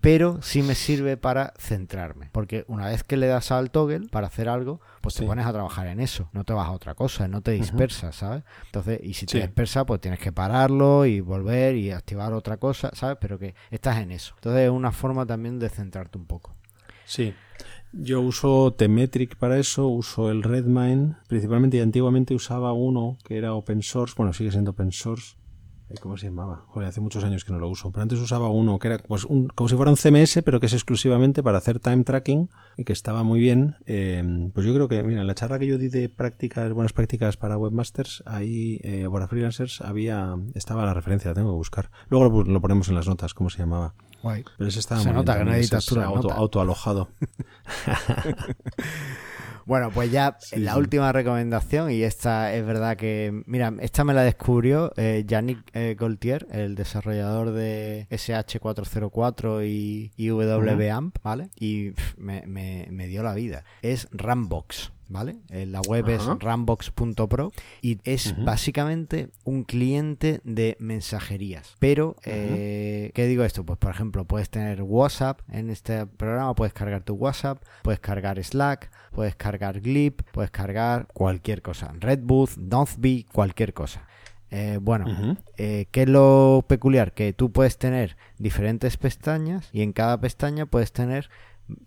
pero sí me sirve para centrarme. Porque una vez que le das al toggle para hacer algo, pues te pones a trabajar en eso. No te vas a otra cosa, no te dispersas, ¿sabes? Entonces, y si te dispersas, pues tienes que pararlo y volver y activar otra cosa, ¿sabes? Pero que estás en eso. Entonces, es una forma también de centrarte un poco. Sí. Yo uso Temetric para eso, uso el Redmine, principalmente y antiguamente usaba uno que era open source, bueno, sigue siendo open source, ¿Cómo se llamaba? Joder, hace muchos años que no lo uso. Pero antes usaba uno que era pues, un, como si fuera un CMS, pero que es exclusivamente para hacer time tracking y que estaba muy bien. Eh, pues yo creo que, mira, en la charla que yo di de prácticas, buenas prácticas para webmasters, ahí, eh, para freelancers, había, estaba la referencia, la tengo que buscar. Luego lo, ponemos en las notas, cómo se llamaba. Guay. Pero ese estaba se nota que no tú auto, autoalojado. Bueno, pues ya la última recomendación, y esta es verdad que, mira, esta me la descubrió eh, Yannick eh, Gaultier, el desarrollador de SH404 y, y WAMP, ¿vale? Y me, me, me dio la vida. Es Rambox. ¿Vale? Eh, la web es rambox.pro y es básicamente un cliente de mensajerías. Pero, eh, ¿qué digo esto? Pues, por ejemplo, puedes tener WhatsApp en este programa, puedes cargar tu WhatsApp, puedes cargar Slack, puedes cargar Glip, puedes cargar cualquier cosa. Redbooth, Nozbe, cualquier cosa. Eh, bueno, ¿qué es lo peculiar? Que tú puedes tener diferentes pestañas y en cada pestaña puedes tener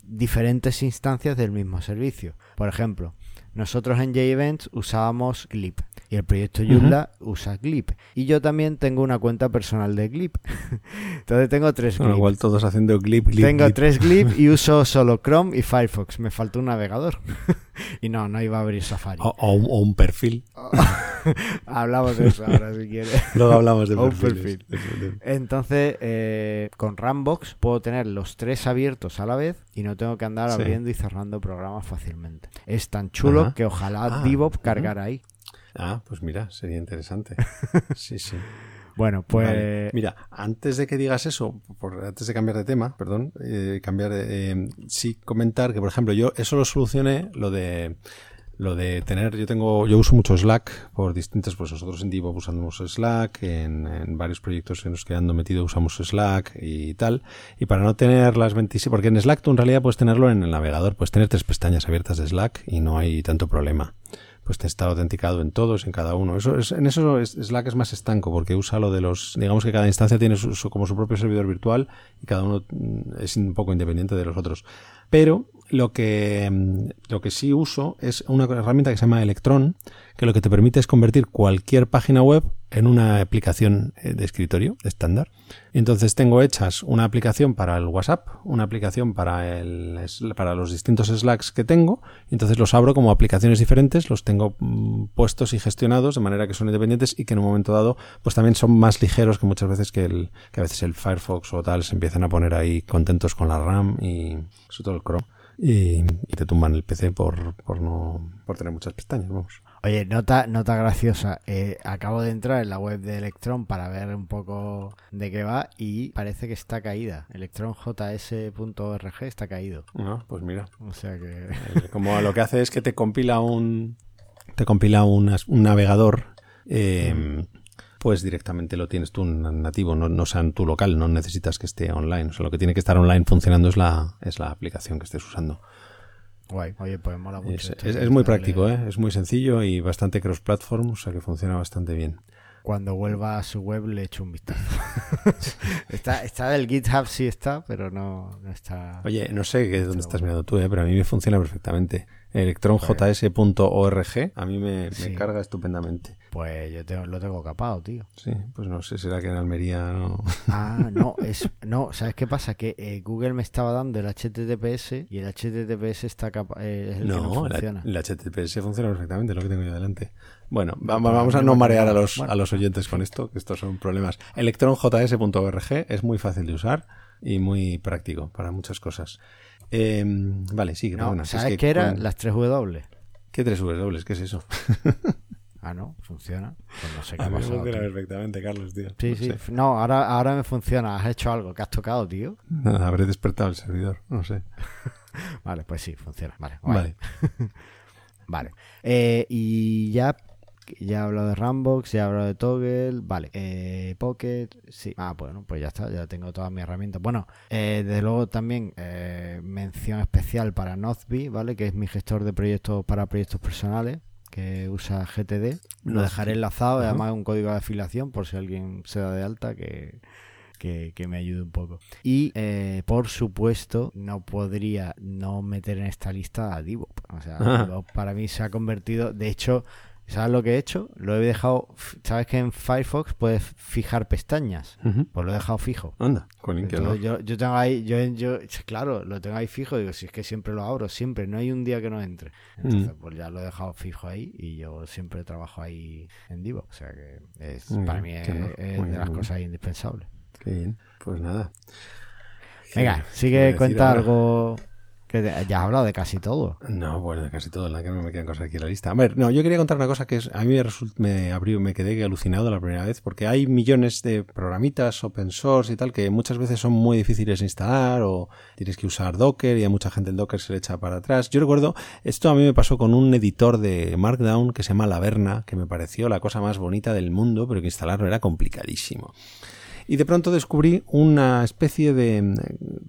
diferentes instancias del mismo servicio. Por ejemplo, nosotros en JEvents usábamos Glip y el proyecto Joomla usa Glip. Y yo también tengo una cuenta personal de Glip. Entonces tengo tres Glip. igual todos haciendo Glip, Glip Tengo tres Glip y uso solo Chrome y Firefox. Me falta un navegador. y no, no iba a abrir Safari. O, un, perfil. hablamos de eso ahora si quieres. Luego hablamos de perfil. Entonces, eh, con Rambox puedo tener los tres abiertos a la vez y no tengo que andar abriendo y cerrando programas fácilmente. Es tan chulo que ojalá ah, cargara ahí. Ah, pues mira, sería interesante. Sí, sí. Bueno, pues... Mira, antes de que digas eso, por, antes de cambiar de tema, perdón, eh, cambiar eh, sí comentar que, por ejemplo, yo eso lo solucioné, lo de lo de tener, yo tengo, yo uso mucho Slack por distintas, pues nosotros en Divo usamos Slack, en, varios proyectos en los que ando metido usamos Slack y tal, y para no tener las 26, porque en Slack tú en realidad puedes tenerlo en el navegador, puedes tener tres pestañas abiertas de Slack y no hay tanto problema. Pues te está autenticado en todos, en cada uno. Eso es, en eso Slack es más estanco porque usa lo de los, digamos que cada instancia tiene su, como su propio servidor virtual y cada uno mm, es un poco independiente de los otros. Pero lo que, mm, lo que sí uso es una herramienta que se llama Electron, que lo que te permite es convertir cualquier página web en una aplicación eh, de escritorio estándar. Entonces tengo hechas una aplicación para el WhatsApp, una aplicación para, el, para los distintos Slacks que tengo, entonces los abro como aplicaciones diferentes, los tengo mm, puestos y gestionados de manera que son independientes y que en un momento dado pues también son más ligeros que muchas veces que, el, que a veces el Firefox o tal se empiezan a poner ahí contentos con la RAM y sobre todo el Chrome y, te tumban el PC por, por, no, por tener muchas pestañas, vamos. Oye, nota, nota graciosa. Eh, acabo de entrar en la web de Electron para ver un poco de qué va y parece que está caída. electronjs.org está caído. Ah, pues mira. O sea que... Eh, como lo que hace es que te compila un... Te compila un, un navegador eh, pues directamente lo tienes tú nativo, no, no sea en tu local, no necesitas que esté online. O sea, lo que tiene que estar online funcionando es la, es la aplicación que estés usando. Guay, oye, pues mola mucho. Es, muy práctico, ¿eh? es muy sencillo y bastante cross-platform, o sea que funciona bastante bien. Cuando vuelva a su web le echo un vistazo. está, está del GitHub, sí está, pero no, no está. Oye, no sé qué, dónde estás mirando tú, ¿eh? pero a mí me funciona perfectamente electronjs.org a mí me, carga estupendamente. Pues yo lo tengo capado, tío. Sí, pues no sé, será que en Almería no. Ah, no, es, no, ¿sabes qué pasa? Que eh, Google me estaba dando el HTTPS y el HTTPS está eh, el no, funciona. El, HTTPS funciona perfectamente, lo que tengo yo delante. Bueno, vamos a no marear a los, a los oyentes con esto, que estos son problemas. electronjs.org es muy fácil de usar y muy práctico para muchas cosas. Em, vale, sí, no, ¿Sabes qué eran las 3 W? ¿Qué 3 W? ¿Qué es eso? ah, no, funciona. Pues no sé qué A mí me funciona perfectamente, Carlos, tío. Sí, sí. No, ahora, ahora me funciona. ¿Has hecho algo? ¿Qué has tocado, tío? No, habré despertado el servidor, no sé. vale, pues sí, funciona. Vale. Vale. vale. Eh, y ya ya he hablado de Rambox, ya he hablado de Toggle, vale. Eh, Pocket, sí. Ah, bueno, pues ya está, ya tengo todas mis herramientas. Bueno, eh, desde luego también eh, mención especial para Nozbe, ¿vale? Que es mi gestor de proyectos para proyectos personales que usa GTD. Lo dejaré enlazado, además un código de afiliación por si alguien se da de alta que, que, me ayude un poco. Y eh, por supuesto, no podría no meter en esta lista a Divo. O sea, para mí se ha convertido, de hecho, ¿Sabes lo que he hecho? Lo he dejado. ¿Sabes que en Firefox puedes fijar pestañas? Pues lo he dejado fijo. Anda, con yo, yo tengo ahí, yo, yo, claro, lo tengo ahí fijo. Digo, si es que siempre lo abro, siempre, no hay un día que no entre. Entonces, pues ya lo he dejado fijo ahí y yo siempre trabajo ahí en Divo. O sea que es, para mí es, de las cosas indispensables. Qué bien, pues nada. Venga, sigue, cuenta algo ya has hablado de casi todo. No, bueno, de casi todo. La que no me quedan cosas aquí en la lista. A ver, no, yo quería contar una cosa que a mí me, me abrió, me quedé alucinado la primera vez porque hay millones de programitas open source y tal que muchas veces son muy difíciles de instalar o tienes que usar Docker y a mucha gente el Docker se le echa para atrás. Yo recuerdo, esto a mí me pasó con un editor de Markdown que se llama Laverna, que me pareció la cosa más bonita del mundo, pero que instalarlo era complicadísimo y de pronto descubrí una especie de,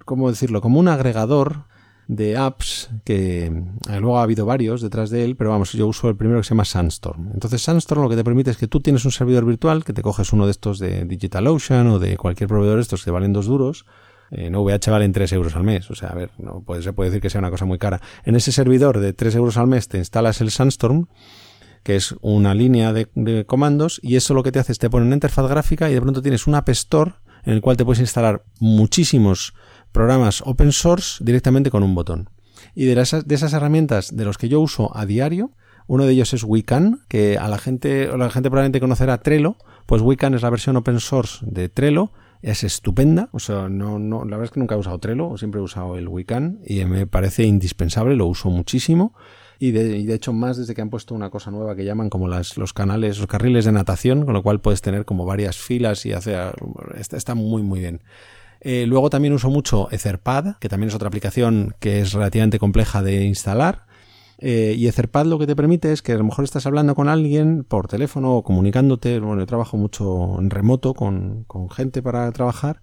¿cómo decirlo? Como un agregador de apps que eh, luego ha habido varios detrás de él, pero vamos, yo uso el primero que se llama Sandstorm. Entonces Sandstorm lo que te permite es que tú tienes un servidor virtual, que te coges uno de estos de DigitalOcean o de cualquier proveedor de estos que valen dos duros, eh, no VH valen 3 euros al mes. O sea, a ver, no puede, se puede decir que sea una cosa muy cara. En ese servidor de 3 euros al mes te instalas el Sandstorm, que es una línea de, de, comandos, y eso lo que te hace es te pone una interfaz gráfica y de pronto tienes un App Store en el cual te puedes instalar muchísimos programas open source directamente con un botón. Y de esas, de esas herramientas de los que yo uso a diario, uno de ellos es Wecan, que a la gente, la gente probablemente conocerá Trello, pues Wecan es la versión open source de Trello, es estupenda, o sea, no, no, la verdad es que nunca he usado Trello, siempre he usado el Wecan y me parece indispensable, lo uso muchísimo. Y de, de hecho más desde que han puesto una cosa nueva que llaman como las, los canales, los carriles de natación, con lo cual puedes tener como varias filas y hacer... Está muy muy bien. Eh, luego también uso mucho Etherpad, que también es otra aplicación que es relativamente compleja de instalar. Eh, y Etherpad lo que te permite es que a lo mejor estás hablando con alguien por teléfono o comunicándote. Bueno, yo trabajo mucho en remoto con, con gente para trabajar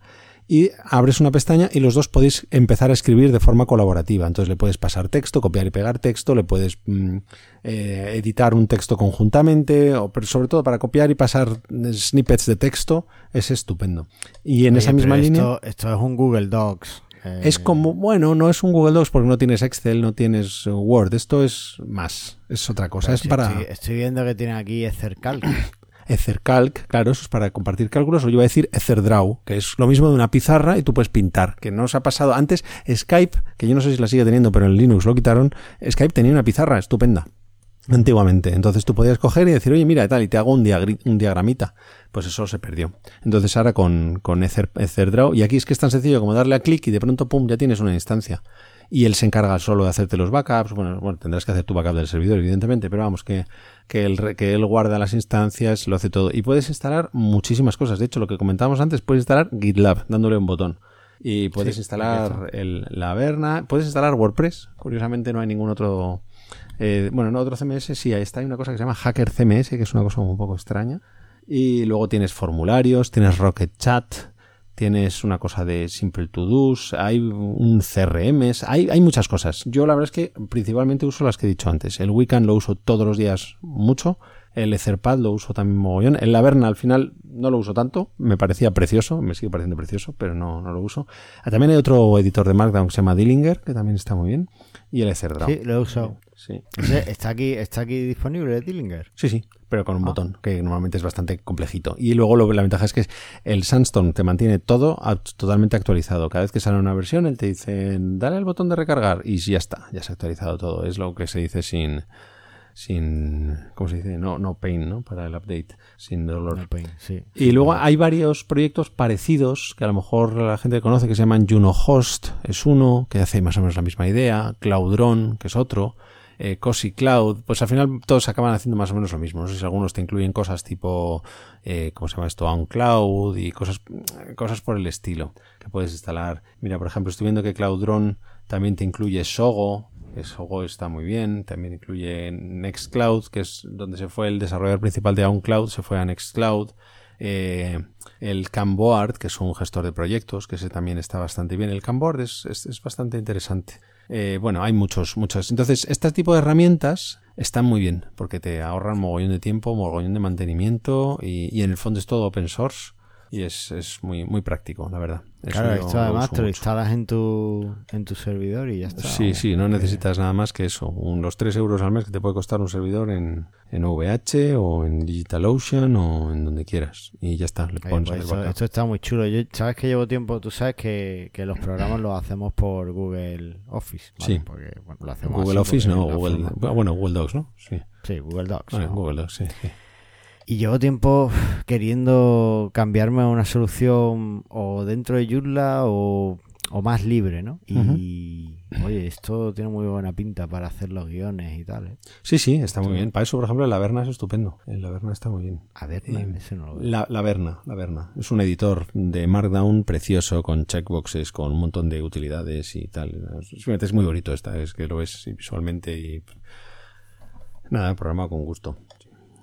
y abres una pestaña y los dos podéis empezar a escribir de forma colaborativa. Entonces le puedes pasar texto, copiar y pegar texto, le puedes mm, eh, editar un texto conjuntamente, o, pero sobre todo para copiar y pasar snippets de texto es estupendo. Y en Oye, esa misma línea... Esto, es un Google Docs. eh, Es como, bueno, no es un Google Docs porque no tienes Excel, no tienes uh, Word. Esto es más, es otra cosa. Es para Estoy, estoy viendo que tiene aquí Ethercalc. Ethercalc, claro, eso es para compartir cálculos. O yo iba a decir Etherdraw, que es lo mismo de una pizarra y tú puedes pintar. Que no os ha pasado antes. Skype, que yo no sé si la sigue teniendo, pero en Linux lo quitaron. Skype tenía una pizarra estupenda. Antiguamente. Entonces tú podías coger y decir, oye, mira, tal, y te hago un, diagramita. Pues eso se perdió. Entonces ahora con, con Ether, Etherdraw, y aquí es que es tan sencillo como darle a clic y de pronto, pum, ya tienes una instancia. Y él se encarga solo de hacerte los backups. Bueno, bueno tendrás que hacer tu backup del servidor, evidentemente, pero vamos, que, que, él, que él guarda las instancias, lo hace todo. Y puedes instalar muchísimas cosas. De hecho, lo que comentábamos antes, puedes instalar GitLab dándole un botón. Y puedes Sí, instalar el, la Verna, puedes instalar WordPress. Curiosamente no hay ningún otro eh, bueno, no, otro CMS sí, ahí está, hay una cosa que se llama Hacker CMS, que es una cosa un poco extraña. Y luego tienes formularios, tienes Rocket Chat, tienes una cosa de Simple To Do's, hay un CRM, hay, hay muchas cosas. Yo la verdad es que principalmente uso las que he dicho antes. El Weekend lo uso todos los días mucho. El Etherpad lo uso también mogollón. El Laverna al final no lo uso tanto. Me parecía precioso, me sigue pareciendo precioso, pero no, no lo uso. Ah, También hay otro editor de Markdown que se llama Dillinger, que también está muy bien. Y el Etherdraw. Sí, lo he usado. Sí. Está aquí, está aquí disponible, Dillinger. Sí, sí, pero con un Ah. botón, que normalmente es bastante complejito. Y luego lo- la ventaja es que el Sandstorm te mantiene todo totalmente actualizado. Cada vez que sale una versión, él te dice, dale al botón de recargar y ya está, ya se ha actualizado todo. Es lo que se dice sin, sin, ¿cómo se dice? No, no pain, ¿no? Para el update, sin dolor. No pain, sí. Y luego hay varios proyectos parecidos que a lo mejor la gente conoce que se llaman Juno Host, es uno que hace más o menos la misma idea, Cloudron, que es otro, eh, Cozy Cloud, pues al final todos acaban haciendo más o menos lo mismo. No sé si algunos te incluyen cosas tipo, eh, ¿cómo se llama esto? OnCloud y cosas, cosas por el estilo que puedes instalar. Mira, por ejemplo, estoy viendo que Cloudron también te incluye Sogo, Sogo está muy bien, también incluye Nextcloud, que es donde se fue el desarrollador principal de OnCloud, se fue a Nextcloud. Eh, el Camboard, que es un gestor de proyectos, que ese también está bastante bien. El Camboard es, es, bastante interesante. Eh, bueno, hay muchos, muchos. Entonces, este tipo de herramientas están muy bien, porque te ahorran mogollón de tiempo, mogollón de mantenimiento, y, y en el fondo es todo open source. Y es, es muy, muy práctico, la verdad. Eso Claro, esto además te lo instalas en tu, en tu servidor y ya está. Sí, sí, no necesitas nada más que eso. Un- los 3 euros al mes que te puede costar un servidor en, en VH o en DigitalOcean o en donde quieras. Y ya está, le pones pues el esto, esto está muy chulo. Yo, sabes que llevo tiempo, tú sabes que, que los programas los hacemos por Google Office. ¿vale? Sí. Porque bueno, lo hacemos Google Office no, Google, forma- bueno, Google Docs, ¿no? Sí. Sí, Google Docs. Google Docs, sí. sí. Y llevo tiempo queriendo cambiarme a una solución o dentro de Joomla o, o más libre, ¿no? Y oye, esto tiene muy buena pinta para hacer los guiones y tal. ¿eh? Sí, sí, está muy bien. Para eso, por ejemplo, la Verna es estupendo. El Laverna está muy bien. A ver, Eh, ese no lo veo. La, la Verna, la Verna. Es un editor de Markdown precioso, con checkboxes, con un montón de utilidades y tal. Es muy bonito esta, es que lo ves visualmente y... Nada, programado con gusto.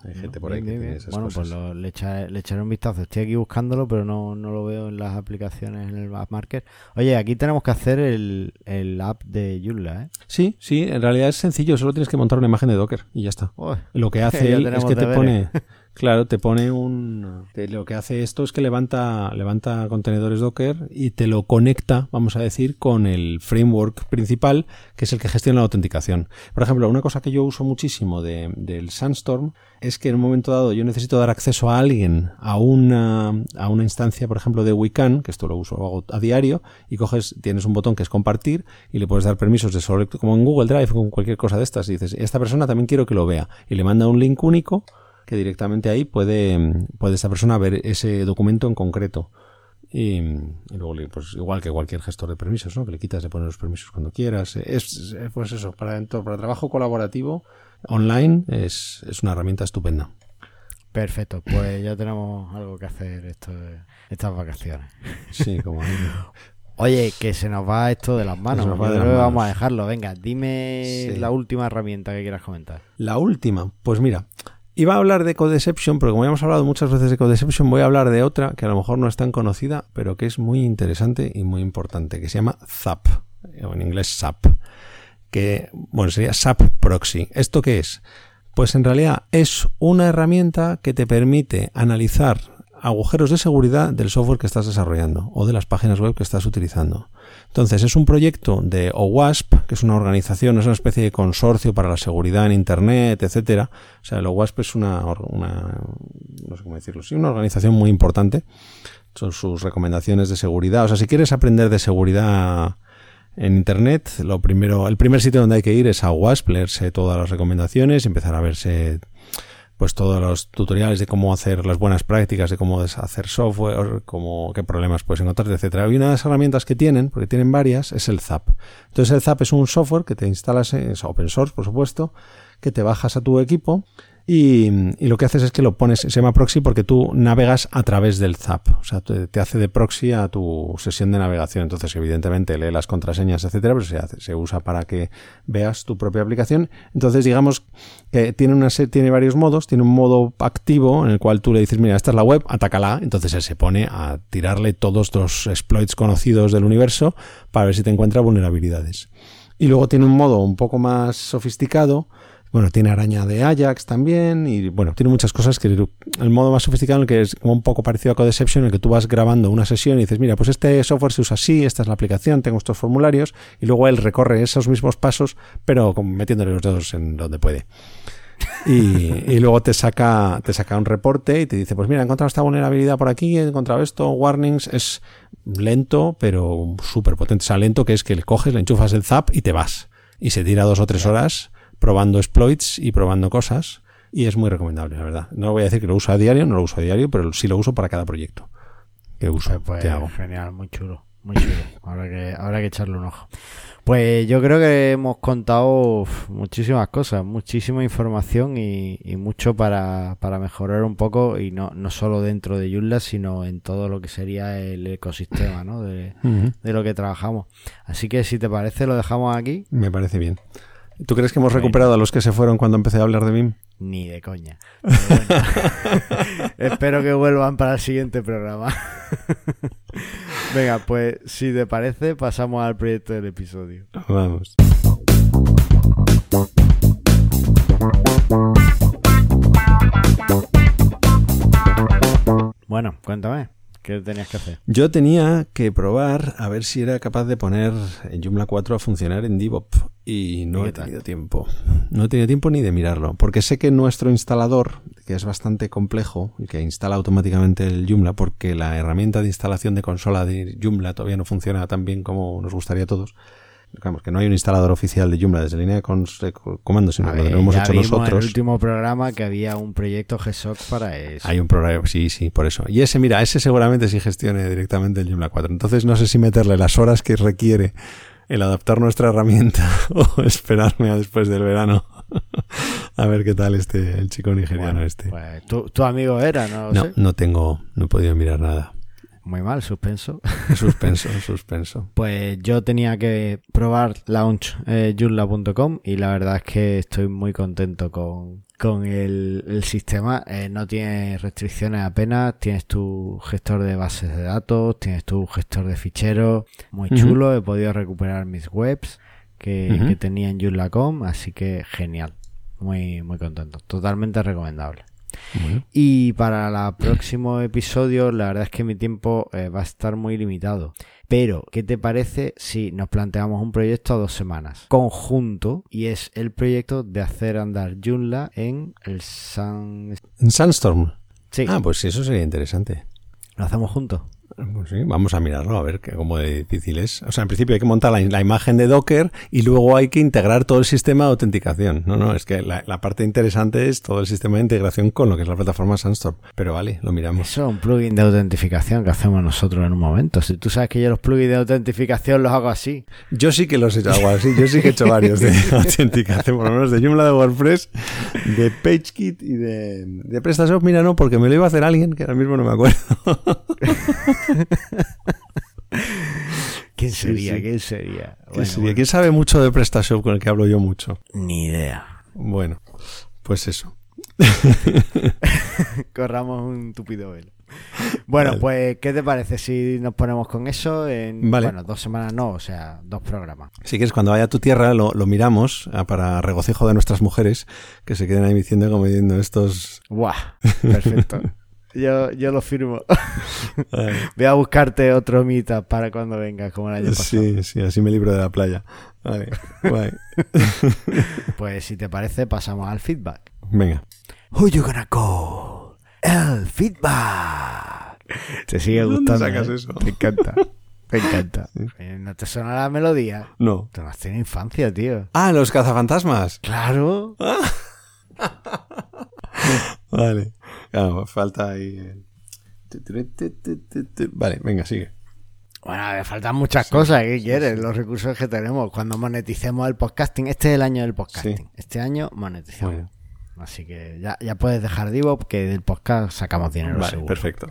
Hay gente por ahí Bien, que bien, tiene bien. esas Bueno, cosas. pues lo- le, echaré, le echaré un vistazo. Estoy aquí buscándolo, pero no, no lo veo en las aplicaciones en el App Market. Oye, aquí tenemos que hacer el, el app de Joomla, ¿eh? Sí, sí, en realidad es sencillo, solo tienes que montar una imagen de Docker y ya está. Uy, Lo que hace él es que te deberes. pone, claro, te pone un, te- lo que hace esto es que levanta, levanta contenedores Docker y te lo conecta, vamos a decir, con el framework principal, que es el que gestiona la autenticación. Por ejemplo, una cosa que yo uso muchísimo de- del Sandstorm es que en un momento dado yo necesito dar acceso a alguien a una, a una instancia, por ejemplo, de Wiccan, que esto lo uso lo hago a diario, y coges, tienes un botón que es compartir y le puedes dar permisos de solo, como en Google Drive con cualquier cosa de estas, y dices, esta persona también quiero que lo vea, y le manda un link único que directamente ahí puede, puede esta persona ver ese documento en concreto. Y, luego, pues igual que cualquier gestor de permisos, ¿no? Que le quitas de poner los permisos cuando quieras. Es, pues eso, para, para trabajo colaborativo online es, es una herramienta estupenda. Perfecto, pues ya tenemos algo que hacer esto, estas vacaciones. Sí, como Oye, que se nos va esto de las manos. vamos a dejarlo. Venga, dime la última herramienta que quieras comentar. La última, pues mira, iba a hablar de Codeception, pero como ya hemos hablado muchas veces de Codeception, voy a hablar de otra que a lo mejor no es tan conocida, pero que es muy interesante y muy importante, que se llama ZAP, o en inglés SAP, que, bueno, sería SAP Proxy. ¿Esto qué es? Pues en realidad es una herramienta que te permite analizar agujeros de seguridad del software que estás desarrollando o de las páginas web que estás utilizando. Entonces, es un proyecto de OWASP, que es una organización, es una especie de consorcio para la seguridad en Internet, etcétera. O sea, el OWASP es una, una no sé cómo decirlo, sí, una organización muy importante. Son sus recomendaciones de seguridad. O sea, si quieres aprender de seguridad en Internet, lo primero, el primer sitio donde hay que ir es a OWASP, leerse todas las recomendaciones, empezar a verse pues todos los tutoriales de cómo hacer las buenas prácticas, de cómo hacer software, cómo, qué problemas puedes encontrar, etcétera. Y una de las herramientas que tienen, porque tienen varias, es el ZAP. Entonces el ZAP es un software que te instalas, es open source, por supuesto, que te bajas a tu equipo y, lo que haces es que lo pones, se llama proxy porque tú navegas a través del ZAP. O sea, te, hace de proxy a tu sesión de navegación. Entonces, evidentemente, lee las contraseñas, etcétera, pero se, hace, se usa para que veas tu propia aplicación. Entonces, digamos que tiene, una, tiene varios modos. Tiene un modo activo en el cual tú le dices, mira, esta es la web, atácala. Entonces, él se pone a tirarle todos los exploits conocidos del universo para ver si te encuentra vulnerabilidades. Y luego tiene un modo un poco más sofisticado bueno, tiene araña de Ajax también y bueno, tiene muchas cosas que el modo más sofisticado en el que es como un poco parecido a Codeception en el que tú vas grabando una sesión y dices, mira, pues este software se usa así, esta es la aplicación, tengo estos formularios y luego él recorre esos mismos pasos pero metiéndole los dedos en donde puede. Y, luego te saca, te saca un reporte y te dice, pues mira, he encontrado esta vulnerabilidad por aquí, he encontrado esto, warnings, es lento, pero súper potente. O sea, lento que es que le coges, le enchufas el zap y te vas. Y se tira dos o tres horas probando exploits y probando cosas. Y es muy recomendable, la verdad. No voy a decir que lo uso a diario, no lo uso a diario, pero sí lo uso para cada proyecto que uso. Pues, hago. Genial, muy chulo. Muy chulo. Habrá que, habrá que echarle un ojo. Pues yo creo que hemos contado muchísimas cosas, muchísima información y, mucho para, para, mejorar un poco, y no, no solo dentro de Joomla, sino en todo lo que sería el ecosistema ¿no? de, de lo que trabajamos. Así que si te parece, lo dejamos aquí. Me parece bien. ¿Tú crees que hemos recuperado a los que se fueron cuando empecé a hablar de BIM? Ni de coña. Espero que vuelvan para el siguiente programa. Venga, pues si te parece, pasamos al proyecto del episodio. Vamos. Bueno, cuéntame. ¿Qué tenías que hacer? Yo tenía que probar a ver si era capaz de poner en Joomla 4 a funcionar en DevOp y no he tenido tiempo. No he tenido tiempo ni de mirarlo, porque sé que nuestro instalador, que es bastante complejo y que instala automáticamente el Joomla, porque la herramienta de instalación de consola de Joomla todavía no funciona tan bien como nos gustaría a todos, Digamos que no hay un instalador oficial de Joomla desde línea de comandos, sino que lo hemos hecho nosotros. En el último programa que había un proyecto GSOC para eso. Hay un programa, sí, sí, por eso. Y ese, mira, ese seguramente sí gestione directamente el Joomla 4. Entonces no sé si meterle las horas que requiere el adaptar nuestra herramienta o esperarme a después del verano a ver qué tal este el chico nigeriano este. Pues, tu, amigo era, ¿no? No, no tengo, no he podido mirar nada. Muy mal, suspenso. Suspenso, suspenso. Pues yo tenía que probar launch eh, y la verdad es que estoy muy contento con, con el, sistema. Eh, no tiene restricciones apenas. Tienes tu gestor de bases de datos, tienes tu gestor de ficheros. Muy chulo. He podido recuperar mis webs que, tenía en Joomla.com, así que genial. Muy, muy contento. Totalmente recomendable. Y para el próximo episodio, la verdad es que mi tiempo eh, va a estar muy limitado. Pero, ¿qué te parece si nos planteamos un proyecto a dos semanas? Conjunto, y es el proyecto de hacer andar Joomla en el Sun... ¿En Sandstorm? Sí. Ah, pues eso sería interesante. ¿Lo hacemos juntos? Pues sí, vamos a mirarlo a ver qué, cómo de difícil es. O sea, en principio hay que montar la, la, imagen de Docker y luego hay que integrar todo el sistema de autenticación. No, no, es que la, la, parte interesante es todo el sistema de integración con lo que es la plataforma Sandstorm. Pero vale, lo miramos. Eso es un plugin de autentificación que hacemos nosotros en un momento. Si tú sabes que yo los plugins de autentificación los hago así. Yo sí que los he hecho algo así. Yo sí que he hecho varios de autenticación, por lo menos de Joomla, de WordPress, de PageKit y de, de PrestaShop. Mira, no, porque me lo iba a hacer alguien que ahora mismo no me acuerdo. ¿Quién sería? Sí, sí. ¿Quién sería? ¿Quién, bueno, sería? Bueno. ¿Quién sabe mucho de PrestaShop con el que hablo yo mucho? Ni idea. Bueno, pues eso. Corramos un tupido velo. Bueno, vale. pues, ¿qué te parece si nos ponemos con eso en, vale. bueno, dos semanas no, o sea, dos programas? Si quieres, cuando vaya a tu tierra lo, lo miramos ah, para regocijo de nuestras mujeres que se queden ahí diciendo como diciendo estos... ¡Guau! Perfecto. Yo, yo lo firmo. Voy a buscarte otro meetup para cuando vengas, como el año pasado. Sí, sí, así me libro de la playa. Vale, guay. pues si te parece, pasamos al feedback. Venga. Who you gonna call? El feedback. Te sigue gustando. sacas ¿eh? eso? Me encanta. Me encanta. ¿No te suena la melodía? No. Te has tenido infancia, tío. Ah, los cazafantasmas. Claro. vale. Claro, falta ahí. Vale, venga, sigue. Bueno, me faltan muchas sí, cosas. ¿Qué sí, quieres? Sí. Los recursos que tenemos. Cuando moneticemos el podcasting. Este es el año del podcasting. Este año monetizamos. Bueno. Así que ya, ya puedes dejar Divo que del podcast sacamos dinero vale, seguro. perfecto.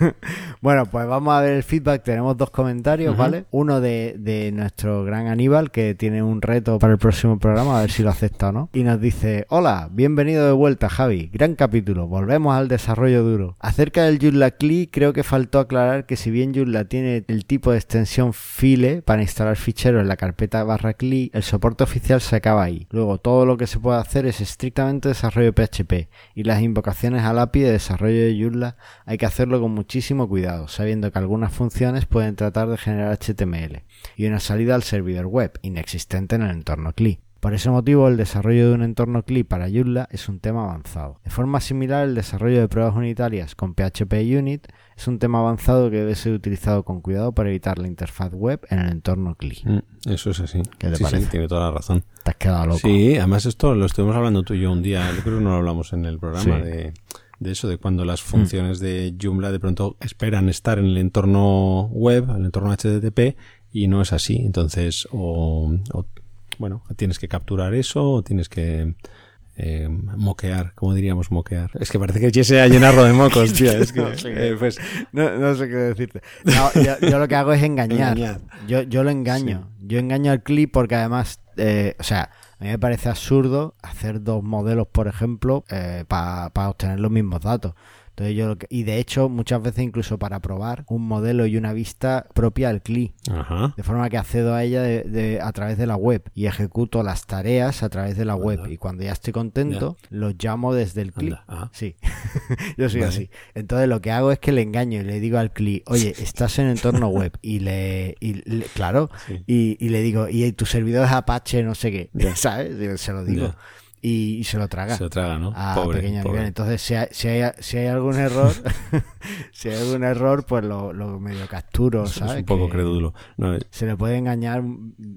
bueno, pues vamos a ver el feedback. Tenemos dos comentarios, uh -huh. ¿vale? Uno de, de, nuestro gran Aníbal, que tiene un reto para el próximo programa, a ver si lo acepta o no. Y nos dice, hola, bienvenido de vuelta, Javi. Gran capítulo. Volvemos al desarrollo duro. Acerca del Joomla CLI, creo que faltó aclarar que si bien Joomla tiene el tipo de extensión file para instalar ficheros en la carpeta barra CLI, el soporte oficial se acaba ahí. Luego, todo lo que se puede hacer es estrictamente desarrollo PHP y las invocaciones al API de desarrollo de Joomla hay que hacerlo con muchísimo cuidado, sabiendo que algunas funciones pueden tratar de generar HTML y una salida al servidor web inexistente en el entorno CLI. Por ese motivo, el desarrollo de un entorno CLI para Joomla es un tema avanzado. De forma similar, el desarrollo de pruebas unitarias con PHP Unit es un tema avanzado que debe ser utilizado con cuidado para evitar la interfaz web en el entorno CLI. Mm, eso es así. ¿Qué te sí, parece? Sí, tiene toda la razón. Te has quedado loco. Sí, además esto lo estuvimos hablando tú y yo un día, yo creo que no lo hablamos en el programa Sí. de, de eso, de cuando las funciones de Joomla de pronto esperan estar en el entorno web, en el entorno HTTP, y no es así. Entonces, o, o bueno, tienes que capturar eso, o tienes que eh, moquear, ¿cómo diríamos moquear? Es que parece que quise a llenarlo de mocos, tío. Es que, No sé eh, qué- pues, No, no sé qué decirte. No, yo, yo lo que hago es engañar. Engañar. Yo, yo lo engaño. Yo engaño al clip porque además, eh, o sea, a mí me parece absurdo hacer dos modelos, por ejemplo, eh, para obtener los mismos datos. Entonces yo lo que- y de hecho, muchas veces incluso para probar un modelo y una vista propia al CLI. ajá. De forma que accedo a ella de, de- a través de la web y ejecuto las tareas a través de la web. Y cuando ya estoy contento, los llamo desde el CLI. Anda. Sí, yo soy Vale. así. Entonces lo que hago es que le engaño y le digo al CLI, oye, estás en entorno web. Y le, y le- claro, Sí. y, y le digo, y tu servidor es Apache, no sé qué, Ya. ¿sabes? Yo se lo digo. Ya. Y, y se lo traga Se lo traga, ¿no? a pobre, pequeño pobre. nivel. Entonces, si hay, si hay, si hay algún error, si hay algún error, pues lo, lo medio capturo, Es- ¿sabes? Es un poco Que- crédulo. No, se le puede engañar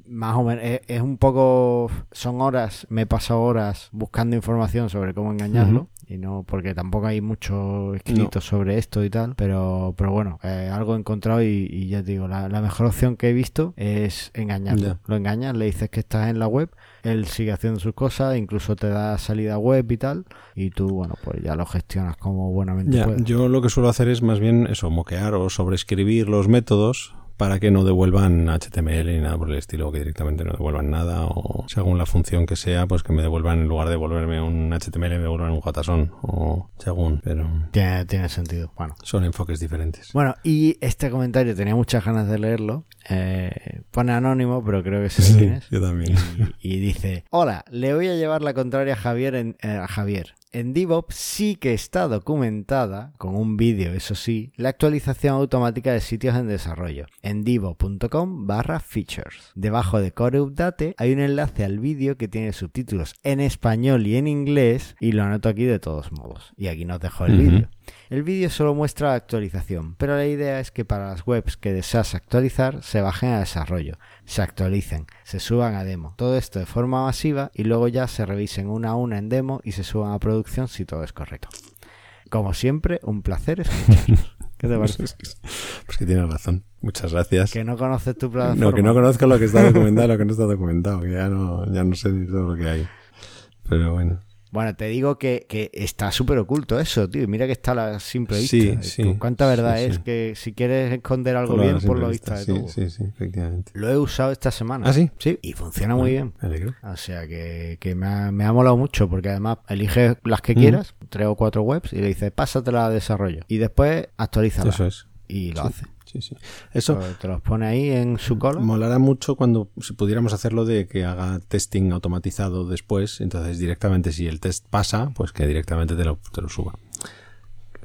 más o menos. Es, es un poco. Son horas, me he pasado horas buscando información sobre cómo engañarlo. Y no, porque tampoco hay mucho escrito sobre esto y tal. Pero, pero bueno, eh, algo he encontrado y, y ya te digo, la, la mejor opción que he visto es engañarlo. Lo engañas, le dices que estás en la web, él sigue haciendo sus cosas, incluso te da salida web y tal. Y tú, bueno, pues ya lo gestionas como buenamente Ya, puedes. yo lo que suelo hacer es más bien eso, moquear o sobreescribir los métodos para que no devuelvan HTML ni nada por el estilo, que directamente no devuelvan nada o según la función que sea, pues que me devuelvan en lugar de devolverme un HTML me devuelvan un JSON o según, pero Tiene, tiene sentido. Bueno. son enfoques diferentes. Bueno, y este comentario tenía muchas ganas de leerlo. Eh, pone anónimo, pero creo que sé quién es. yo también. Y, y dice: Hola, le voy a llevar la contraria a Javier. En, eh, a Javier. En DevOps sí que está documentada, con un vídeo, eso sí, la actualización automática de sitios en desarrollo en divo.com barra features. Debajo de Core Update hay un enlace al vídeo que tiene subtítulos en español y en inglés y lo anoto aquí de todos modos. Y aquí nos dejo el Ujú. vídeo. El vídeo solo muestra la actualización, pero la idea es que para las webs que deseas actualizar se bajen a desarrollo, se actualicen, se suban a demo. Todo esto de forma masiva y luego ya se revisen una a una en demo y se suban a producción si todo es correcto. Como siempre, un placer escucharos. ¿Qué te parece? Pues que tienes razón. Muchas gracias. Que no conoces tu plataforma. No, que no conozco lo que está documentado, lo que no está documentado, que ya no, ya no sé ni todo lo que hay. Pero bueno. Bueno, te digo que, que está súper oculto eso, tío. Mira que está la simple vista. Sí, sí, ¿Cuánta verdad sí, es que si quieres esconder algo Por bien, por lo simple vista de vista, todo? Sí, sí, sí, efectivamente. Lo he usado esta semana. ¿Ah, sí? Sí, y funciona muy bien. Me alegro. O sea que, que me, ha, me ha molado mucho porque además eliges las Mm. que quieras, tres o cuatro webs, y le dices, pásatela a desarrollo. Y después actualízala. Eso es. Y lo hace. Sí, sí. Eso te los pone ahí en su cola. molará mucho cuando si pudiéramos hacerlo de que haga testing automatizado después. Entonces, directamente, si el test pasa, pues que directamente te lo, te lo suba.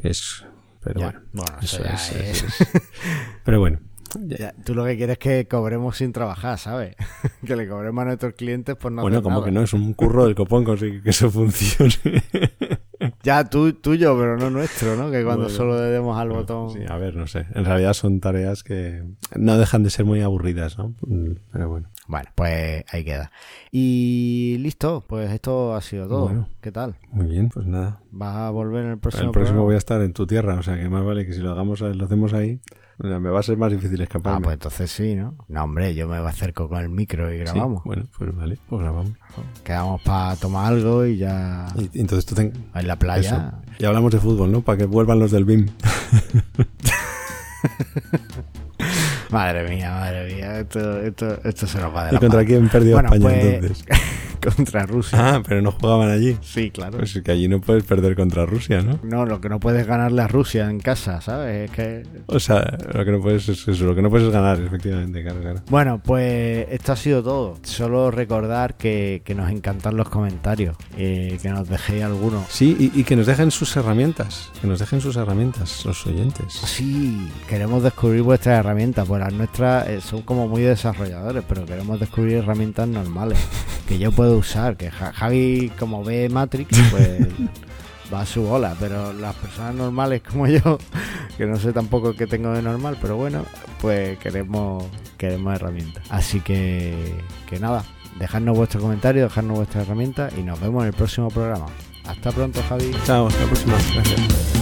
Es. Pero Ya, bueno. bueno, eso ya es, es- eso es. Pero bueno. Ya, tú lo que quieres es que cobremos sin trabajar, ¿sabes? que le cobremos a nuestros clientes por no bueno, hacer como nada. que no, es un curro del copón conseguir que eso funcione. Ya, tú, tuyo, pero no nuestro, ¿no? Que cuando Bueno. solo le demos al botón... Sí, a ver, no sé. En realidad son tareas que no dejan de ser muy aburridas, ¿no? Pero bueno. Bueno, pues ahí queda. Y listo, pues esto ha sido todo. Bueno. ¿Qué tal? Muy bien, pues nada. ¿Vas a volver en el próximo el próximo programa? voy a estar en tu tierra, o sea que más vale que si lo hagamos lo hacemos ahí, o sea, me va a ser más difícil Ah, escaparme. pues entonces sí, ¿no? No, hombre, yo me acerco con el micro y Sí, grabamos. bueno, pues vale, pues grabamos. Quedamos para tomar algo y ya... Y, y entonces tú ten... En la playa. Eso. Y hablamos de fútbol, ¿no? Para que vuelvan los del BIM. Madre mía, madre mía. Esto, esto, esto se nos va de ¿Y la contra mano. quién perdió Bueno, España pues- entonces? Contra Rusia. Ah, pero no jugaban allí. Sí, claro. Pues es que allí no puedes perder contra Rusia, ¿no? No, lo que no puedes ganarle a Rusia en casa, ¿sabes? Es que... O sea, lo que no puedes es eso, lo que no puedes es ganar, efectivamente, claro, claro. Bueno, pues esto ha sido todo. Solo recordar que, que nos encantan los comentarios, eh, que nos dejéis algunos. Sí, y, y que nos dejen sus herramientas, que nos dejen sus herramientas, los oyentes. Sí, queremos descubrir vuestras herramientas, pues las nuestras eh, son como muy desarrolladores, pero queremos descubrir herramientas normales que yo puedo usar, que Ja- Javi como ve Matrix, pues va a su bola, pero las personas normales como yo, que no sé tampoco qué tengo de normal, pero bueno, pues queremos queremos herramientas. Así que que nada, dejadnos vuestro comentario, dejadnos vuestras herramientas y nos vemos en el próximo programa. Hasta pronto, Javi. Chao, hasta la próxima. Gracias.